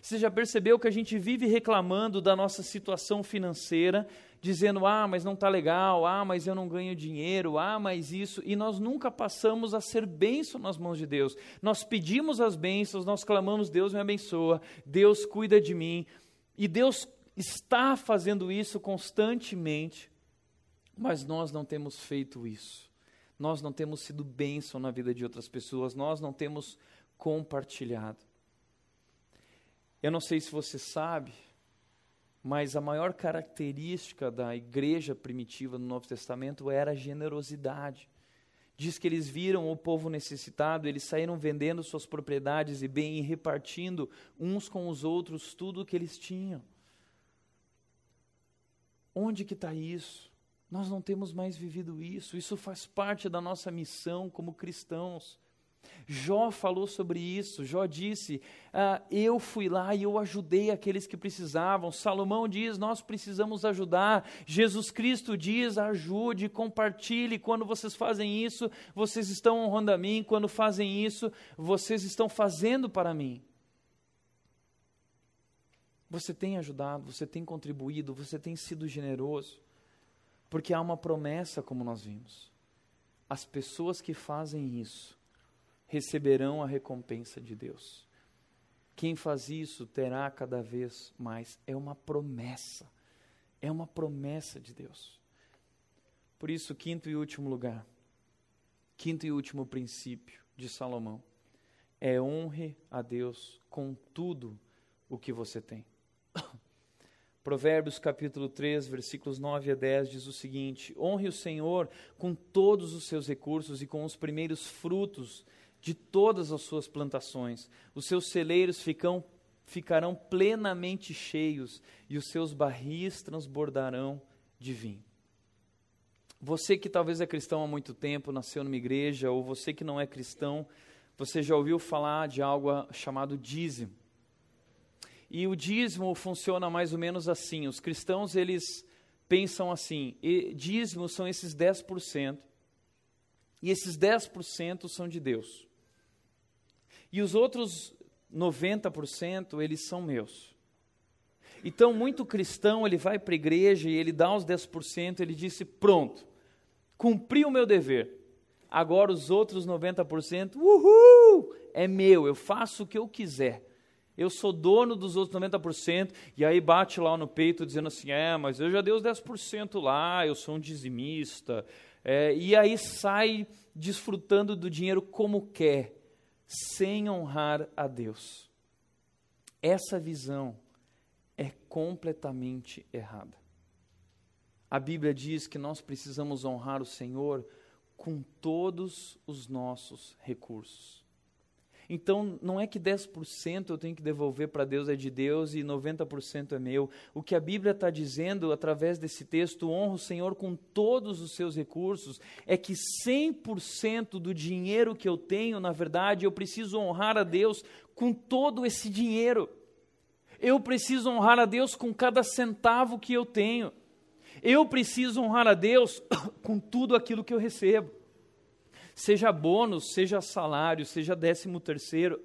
Você já percebeu que a gente vive reclamando da nossa situação financeira, dizendo: ah, mas não está legal, ah, mas eu não ganho dinheiro, ah, mas isso, e nós nunca passamos a ser bênção nas mãos de Deus. Nós pedimos as bênçãos, nós clamamos: Deus me abençoa, Deus cuida de mim, e Deus está fazendo isso constantemente, mas nós não temos feito isso. Nós não temos sido bênção na vida de outras pessoas, nós não temos compartilhado. Eu não sei se você sabe, mas a maior característica da igreja primitiva no Novo Testamento era a generosidade. Diz que eles viram o povo necessitado, eles saíram vendendo suas propriedades e bem e repartindo uns com os outros tudo o que eles tinham. Onde que está isso? Nós não temos mais vivido isso. Isso faz parte da nossa missão como cristãos. Jó falou sobre isso. Jó disse: ah, Eu fui lá e eu ajudei aqueles que precisavam. Salomão diz: Nós precisamos ajudar. Jesus Cristo diz: Ajude, compartilhe. Quando vocês fazem isso, vocês estão honrando a mim. Quando fazem isso, vocês estão fazendo para mim. Você tem ajudado, você tem contribuído, você tem sido generoso, porque há uma promessa, como nós vimos. As pessoas que fazem isso receberão a recompensa de Deus. Quem faz isso terá cada vez mais. É uma promessa. É uma promessa de Deus. Por isso, quinto e último lugar, quinto e último princípio de Salomão é honre a Deus com tudo o que você tem. Provérbios capítulo 3, versículos 9 a 10 diz o seguinte: Honre o Senhor com todos os seus recursos e com os primeiros frutos de todas as suas plantações. Os seus celeiros ficam, ficarão plenamente cheios e os seus barris transbordarão de vinho. Você que talvez é cristão há muito tempo, nasceu numa igreja, ou você que não é cristão, você já ouviu falar de algo chamado dízimo. E o dízimo funciona mais ou menos assim. Os cristãos, eles pensam assim, dízimo são esses 10%, e esses 10% são de Deus. E os outros 90%, eles são meus. Então, muito cristão, ele vai para a igreja e ele dá os 10%, ele disse, pronto, cumpri o meu dever. Agora os outros 90%, uhul, é meu, eu faço o que eu quiser eu sou dono dos outros 90%, e aí bate lá no peito dizendo assim: é, mas eu já dei os 10% lá, eu sou um dizimista. É, e aí sai desfrutando do dinheiro como quer, sem honrar a Deus. Essa visão é completamente errada. A Bíblia diz que nós precisamos honrar o Senhor com todos os nossos recursos. Então, não é que 10% eu tenho que devolver para Deus é de Deus e 90% é meu. O que a Bíblia está dizendo através desse texto, honra o Senhor com todos os seus recursos, é que 100% do dinheiro que eu tenho, na verdade, eu preciso honrar a Deus com todo esse dinheiro. Eu preciso honrar a Deus com cada centavo que eu tenho. Eu preciso honrar a Deus com tudo aquilo que eu recebo seja bônus, seja salário, seja décimo terceiro,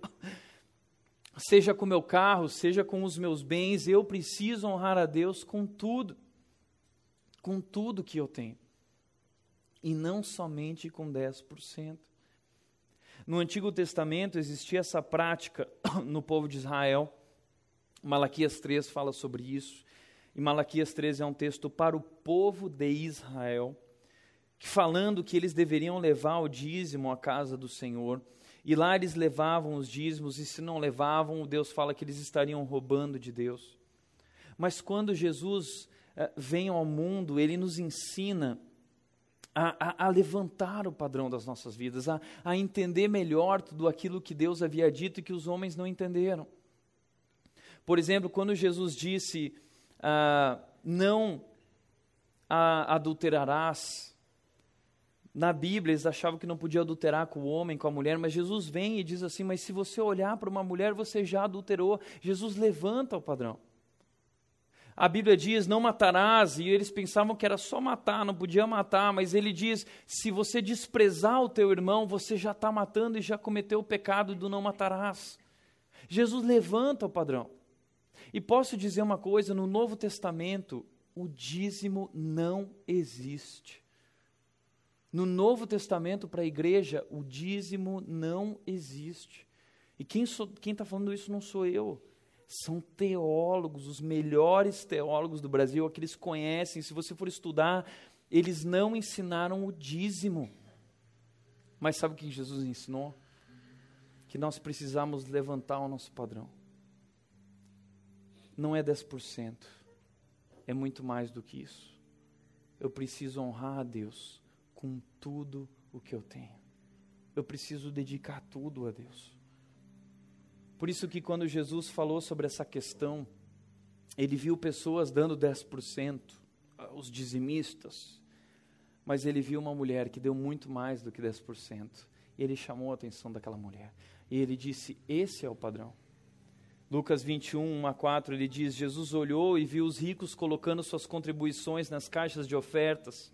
seja com meu carro, seja com os meus bens, eu preciso honrar a Deus com tudo, com tudo que eu tenho, e não somente com 10%. No Antigo Testamento existia essa prática no povo de Israel, Malaquias 3 fala sobre isso, e Malaquias 3 é um texto para o povo de Israel falando que eles deveriam levar o dízimo à casa do Senhor. E lá eles levavam os dízimos, e se não levavam, Deus fala que eles estariam roubando de Deus. Mas quando Jesus eh, vem ao mundo, ele nos ensina a, a, a, levantar o padrão das nossas vidas, a, a entender melhor tudo aquilo que Deus havia dito e que os homens não entenderam. Por exemplo, quando Jesus disse: ah, Não adulterarás, na Bíblia eles achavam que não podia adulterar com o homem, com a mulher, mas Jesus vem e diz assim: Mas se você olhar para uma mulher, você já adulterou. Jesus levanta o padrão. A Bíblia diz: Não matarás, e eles pensavam que era só matar, não podia matar, mas ele diz: Se você desprezar o teu irmão, você já está matando e já cometeu o pecado do não matarás. Jesus levanta o padrão. E posso dizer uma coisa: no Novo Testamento, o dízimo não existe. No Novo Testamento, para a igreja, o dízimo não existe. E quem está falando isso não sou eu. São teólogos, os melhores teólogos do Brasil, aqueles que conhecem. Se você for estudar, eles não ensinaram o dízimo. Mas sabe o que Jesus ensinou? Que nós precisamos levantar o nosso padrão. Não é 10%, é muito mais do que isso. Eu preciso honrar a Deus com tudo o que eu tenho. Eu preciso dedicar tudo a Deus. Por isso que quando Jesus falou sobre essa questão, ele viu pessoas dando 10%, os dizimistas, mas ele viu uma mulher que deu muito mais do que 10%. E ele chamou a atenção daquela mulher. E ele disse: Esse é o padrão. Lucas 21, 1 a 4, ele diz: Jesus olhou e viu os ricos colocando suas contribuições nas caixas de ofertas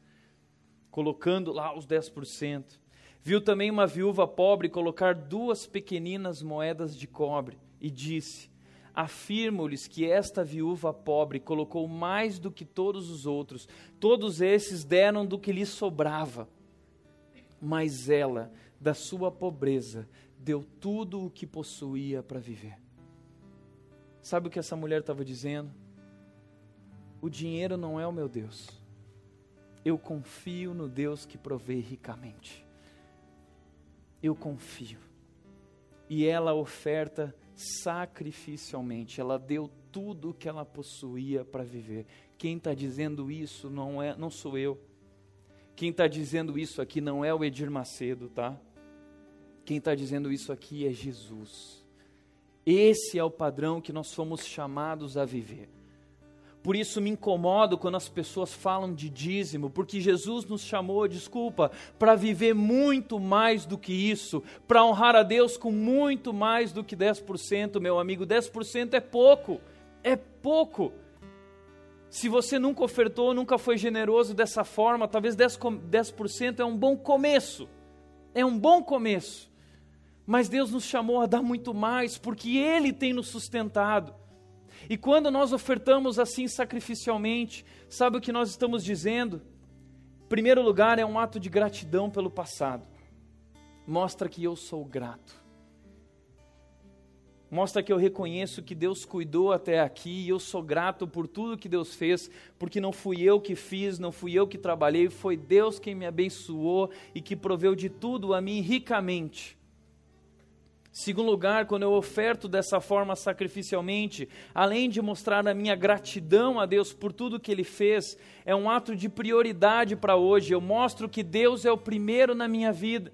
colocando lá os 10%. Viu também uma viúva pobre colocar duas pequeninas moedas de cobre e disse: Afirmo-lhes que esta viúva pobre colocou mais do que todos os outros, todos esses deram do que lhe sobrava. Mas ela, da sua pobreza, deu tudo o que possuía para viver. Sabe o que essa mulher estava dizendo? O dinheiro não é o meu Deus eu confio no Deus que provê ricamente. Eu confio. E ela oferta sacrificialmente, ela deu tudo o que ela possuía para viver. Quem está dizendo isso não é, não sou eu. Quem está dizendo isso aqui não é o Edir Macedo, tá? Quem está dizendo isso aqui é Jesus. Esse é o padrão que nós fomos chamados a viver. Por isso me incomodo quando as pessoas falam de dízimo, porque Jesus nos chamou, desculpa, para viver muito mais do que isso, para honrar a Deus com muito mais do que 10%, meu amigo. 10% é pouco, é pouco. Se você nunca ofertou, nunca foi generoso dessa forma, talvez 10%, 10 é um bom começo. É um bom começo. Mas Deus nos chamou a dar muito mais, porque Ele tem nos sustentado. E quando nós ofertamos assim sacrificialmente, sabe o que nós estamos dizendo? Em primeiro lugar, é um ato de gratidão pelo passado. Mostra que eu sou grato. Mostra que eu reconheço que Deus cuidou até aqui e eu sou grato por tudo que Deus fez, porque não fui eu que fiz, não fui eu que trabalhei, foi Deus quem me abençoou e que proveu de tudo a mim ricamente. Segundo lugar, quando eu oferto dessa forma sacrificialmente, além de mostrar a minha gratidão a Deus por tudo que Ele fez, é um ato de prioridade para hoje. Eu mostro que Deus é o primeiro na minha vida.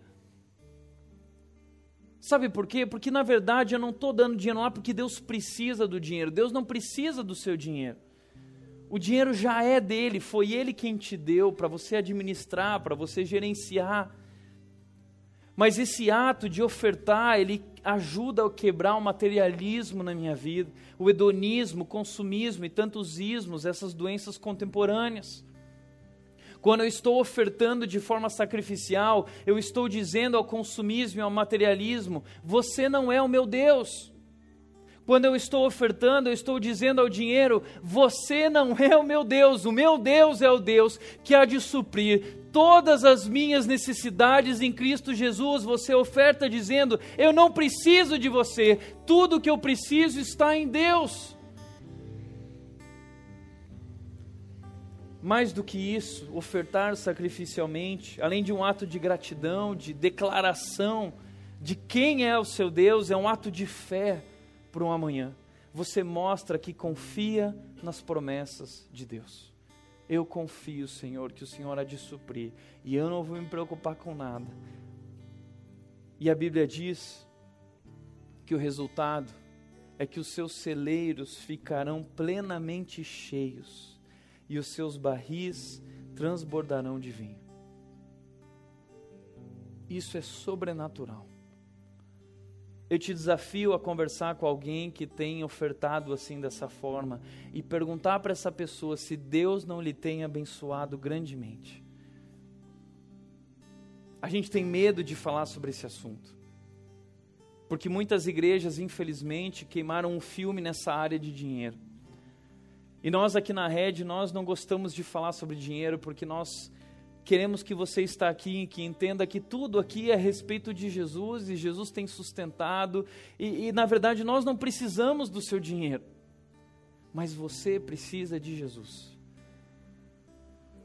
Sabe por quê? Porque na verdade eu não estou dando dinheiro lá porque Deus precisa do dinheiro. Deus não precisa do seu dinheiro. O dinheiro já é dele, foi ele quem te deu para você administrar, para você gerenciar. Mas esse ato de ofertar, ele ajuda a quebrar o materialismo na minha vida, o hedonismo, o consumismo e tantos ismos, essas doenças contemporâneas. Quando eu estou ofertando de forma sacrificial, eu estou dizendo ao consumismo e ao materialismo: você não é o meu Deus. Quando eu estou ofertando, eu estou dizendo ao dinheiro: você não é o meu Deus, o meu Deus é o Deus que há de suprir todas as minhas necessidades em Cristo Jesus. Você oferta dizendo: eu não preciso de você, tudo que eu preciso está em Deus. Mais do que isso, ofertar sacrificialmente, além de um ato de gratidão, de declaração de quem é o seu Deus, é um ato de fé para um amanhã. Você mostra que confia nas promessas de Deus. Eu confio, Senhor, que o Senhor há de suprir e eu não vou me preocupar com nada. E a Bíblia diz que o resultado é que os seus celeiros ficarão plenamente cheios e os seus barris transbordarão de vinho. Isso é sobrenatural. Eu te desafio a conversar com alguém que tem ofertado assim dessa forma e perguntar para essa pessoa se Deus não lhe tem abençoado grandemente. A gente tem medo de falar sobre esse assunto. Porque muitas igrejas, infelizmente, queimaram um filme nessa área de dinheiro. E nós aqui na Rede, nós não gostamos de falar sobre dinheiro porque nós queremos que você está aqui que entenda que tudo aqui é a respeito de Jesus e Jesus tem sustentado. E, e na verdade nós não precisamos do seu dinheiro, mas você precisa de Jesus.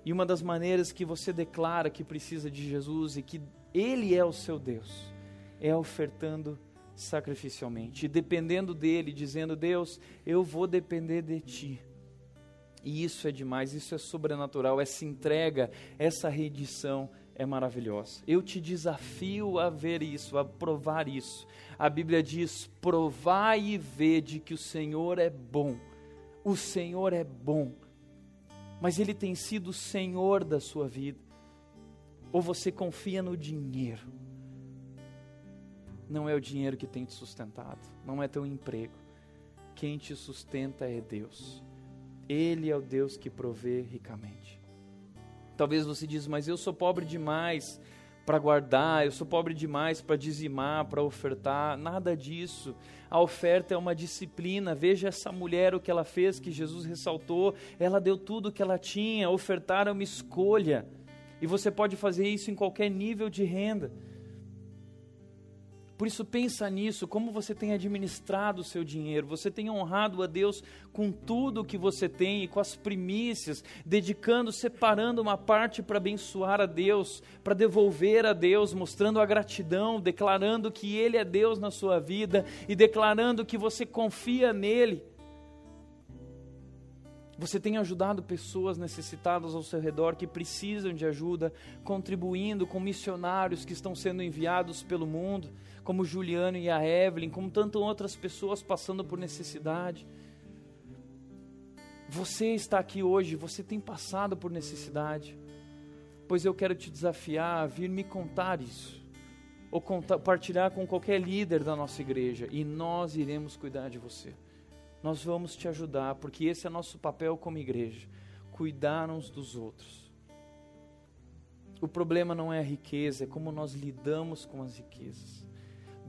E uma das maneiras que você declara que precisa de Jesus e que Ele é o seu Deus é ofertando sacrificialmente, e dependendo dele, dizendo: Deus, eu vou depender de Ti e isso é demais, isso é sobrenatural, essa entrega, essa redição é maravilhosa. Eu te desafio a ver isso, a provar isso. A Bíblia diz: provai e vede que o Senhor é bom. O Senhor é bom, mas Ele tem sido o Senhor da sua vida. Ou você confia no dinheiro? Não é o dinheiro que tem te sustentado, não é teu emprego. Quem te sustenta é Deus. Ele é o Deus que provê ricamente. Talvez você diz, mas eu sou pobre demais para guardar, eu sou pobre demais para dizimar, para ofertar. Nada disso. A oferta é uma disciplina. Veja essa mulher, o que ela fez, que Jesus ressaltou. Ela deu tudo o que ela tinha. Ofertar é uma escolha. E você pode fazer isso em qualquer nível de renda. Por isso pensa nisso, como você tem administrado o seu dinheiro. Você tem honrado a Deus com tudo o que você tem e com as primícias, dedicando, separando uma parte para abençoar a Deus, para devolver a Deus, mostrando a gratidão, declarando que ele é Deus na sua vida e declarando que você confia nele. Você tem ajudado pessoas necessitadas ao seu redor que precisam de ajuda, contribuindo com missionários que estão sendo enviados pelo mundo, como Juliano e a Evelyn, como tantas outras pessoas passando por necessidade. Você está aqui hoje, você tem passado por necessidade, pois eu quero te desafiar a vir me contar isso, ou compartilhar com qualquer líder da nossa igreja, e nós iremos cuidar de você nós vamos te ajudar, porque esse é nosso papel como igreja cuidar uns dos outros. O problema não é a riqueza, é como nós lidamos com as riquezas.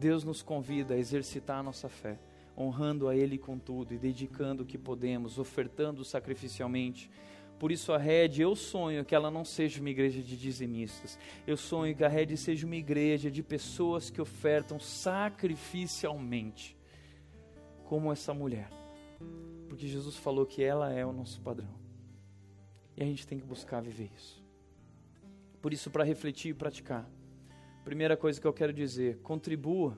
Deus nos convida a exercitar a nossa fé, honrando a Ele com tudo e dedicando o que podemos, ofertando sacrificialmente. Por isso a Rede, eu sonho que ela não seja uma igreja de dizimistas. Eu sonho que a Rede seja uma igreja de pessoas que ofertam sacrificialmente, como essa mulher porque Jesus falou que ela é o nosso padrão. E a gente tem que buscar viver isso. Por isso, para refletir e praticar, primeira coisa que eu quero dizer, contribua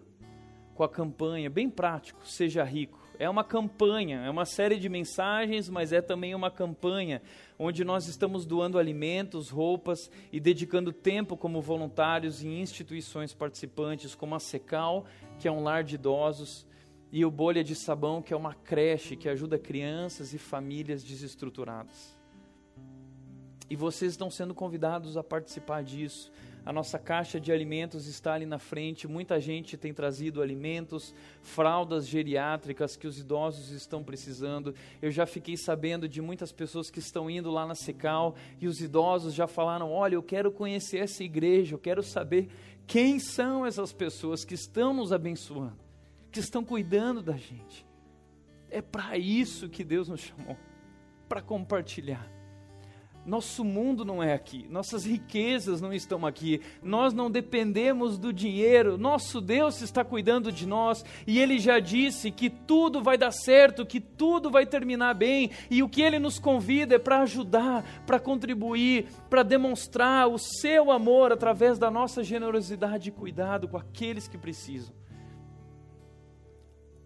com a campanha, bem prático, seja rico. É uma campanha, é uma série de mensagens, mas é também uma campanha onde nós estamos doando alimentos, roupas e dedicando tempo como voluntários em instituições participantes, como a Secal, que é um lar de idosos, e o Bolha de Sabão, que é uma creche que ajuda crianças e famílias desestruturadas. E vocês estão sendo convidados a participar disso. A nossa caixa de alimentos está ali na frente. Muita gente tem trazido alimentos, fraldas geriátricas que os idosos estão precisando. Eu já fiquei sabendo de muitas pessoas que estão indo lá na Secal e os idosos já falaram: Olha, eu quero conhecer essa igreja, eu quero saber quem são essas pessoas que estão nos abençoando, que estão cuidando da gente. É para isso que Deus nos chamou para compartilhar. Nosso mundo não é aqui, nossas riquezas não estão aqui, nós não dependemos do dinheiro, nosso Deus está cuidando de nós. E Ele já disse que tudo vai dar certo, que tudo vai terminar bem. E o que Ele nos convida é para ajudar, para contribuir, para demonstrar o seu amor através da nossa generosidade e cuidado com aqueles que precisam.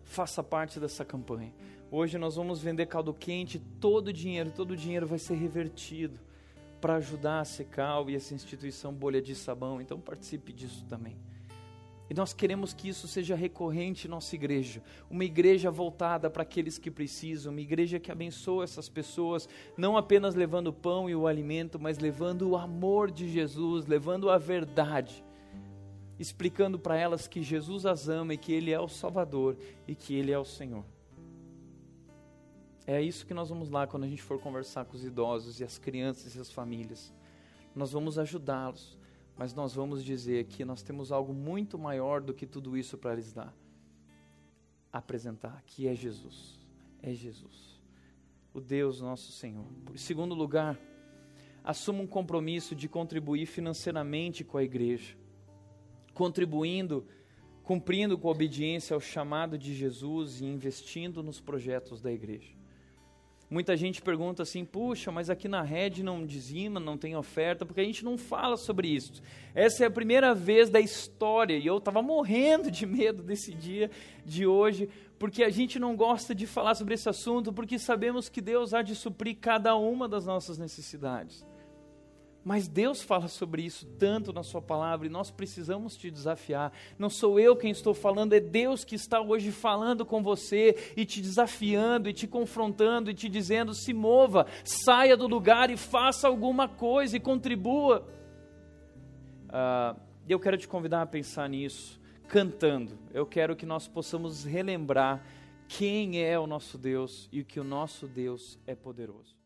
Faça parte dessa campanha. Hoje nós vamos vender caldo quente, todo o dinheiro, todo o dinheiro vai ser revertido para ajudar a Secal e essa instituição Bolha de Sabão. Então participe disso também. E nós queremos que isso seja recorrente em nossa igreja. Uma igreja voltada para aqueles que precisam, uma igreja que abençoa essas pessoas, não apenas levando o pão e o alimento, mas levando o amor de Jesus, levando a verdade, explicando para elas que Jesus as ama e que Ele é o Salvador e que Ele é o Senhor. É isso que nós vamos lá quando a gente for conversar com os idosos e as crianças e as famílias. Nós vamos ajudá-los, mas nós vamos dizer que nós temos algo muito maior do que tudo isso para lhes dar. Apresentar que é Jesus. É Jesus. O Deus nosso Senhor. Em segundo lugar, assuma um compromisso de contribuir financeiramente com a igreja, contribuindo, cumprindo com obediência ao chamado de Jesus e investindo nos projetos da igreja. Muita gente pergunta assim: puxa, mas aqui na rede não dizima, não tem oferta, porque a gente não fala sobre isso. Essa é a primeira vez da história e eu estava morrendo de medo desse dia de hoje, porque a gente não gosta de falar sobre esse assunto, porque sabemos que Deus há de suprir cada uma das nossas necessidades. Mas Deus fala sobre isso tanto na Sua palavra e nós precisamos te desafiar. Não sou eu quem estou falando, é Deus que está hoje falando com você e te desafiando e te confrontando e te dizendo: se mova, saia do lugar e faça alguma coisa e contribua. Uh, eu quero te convidar a pensar nisso, cantando. Eu quero que nós possamos relembrar quem é o nosso Deus e que o nosso Deus é poderoso.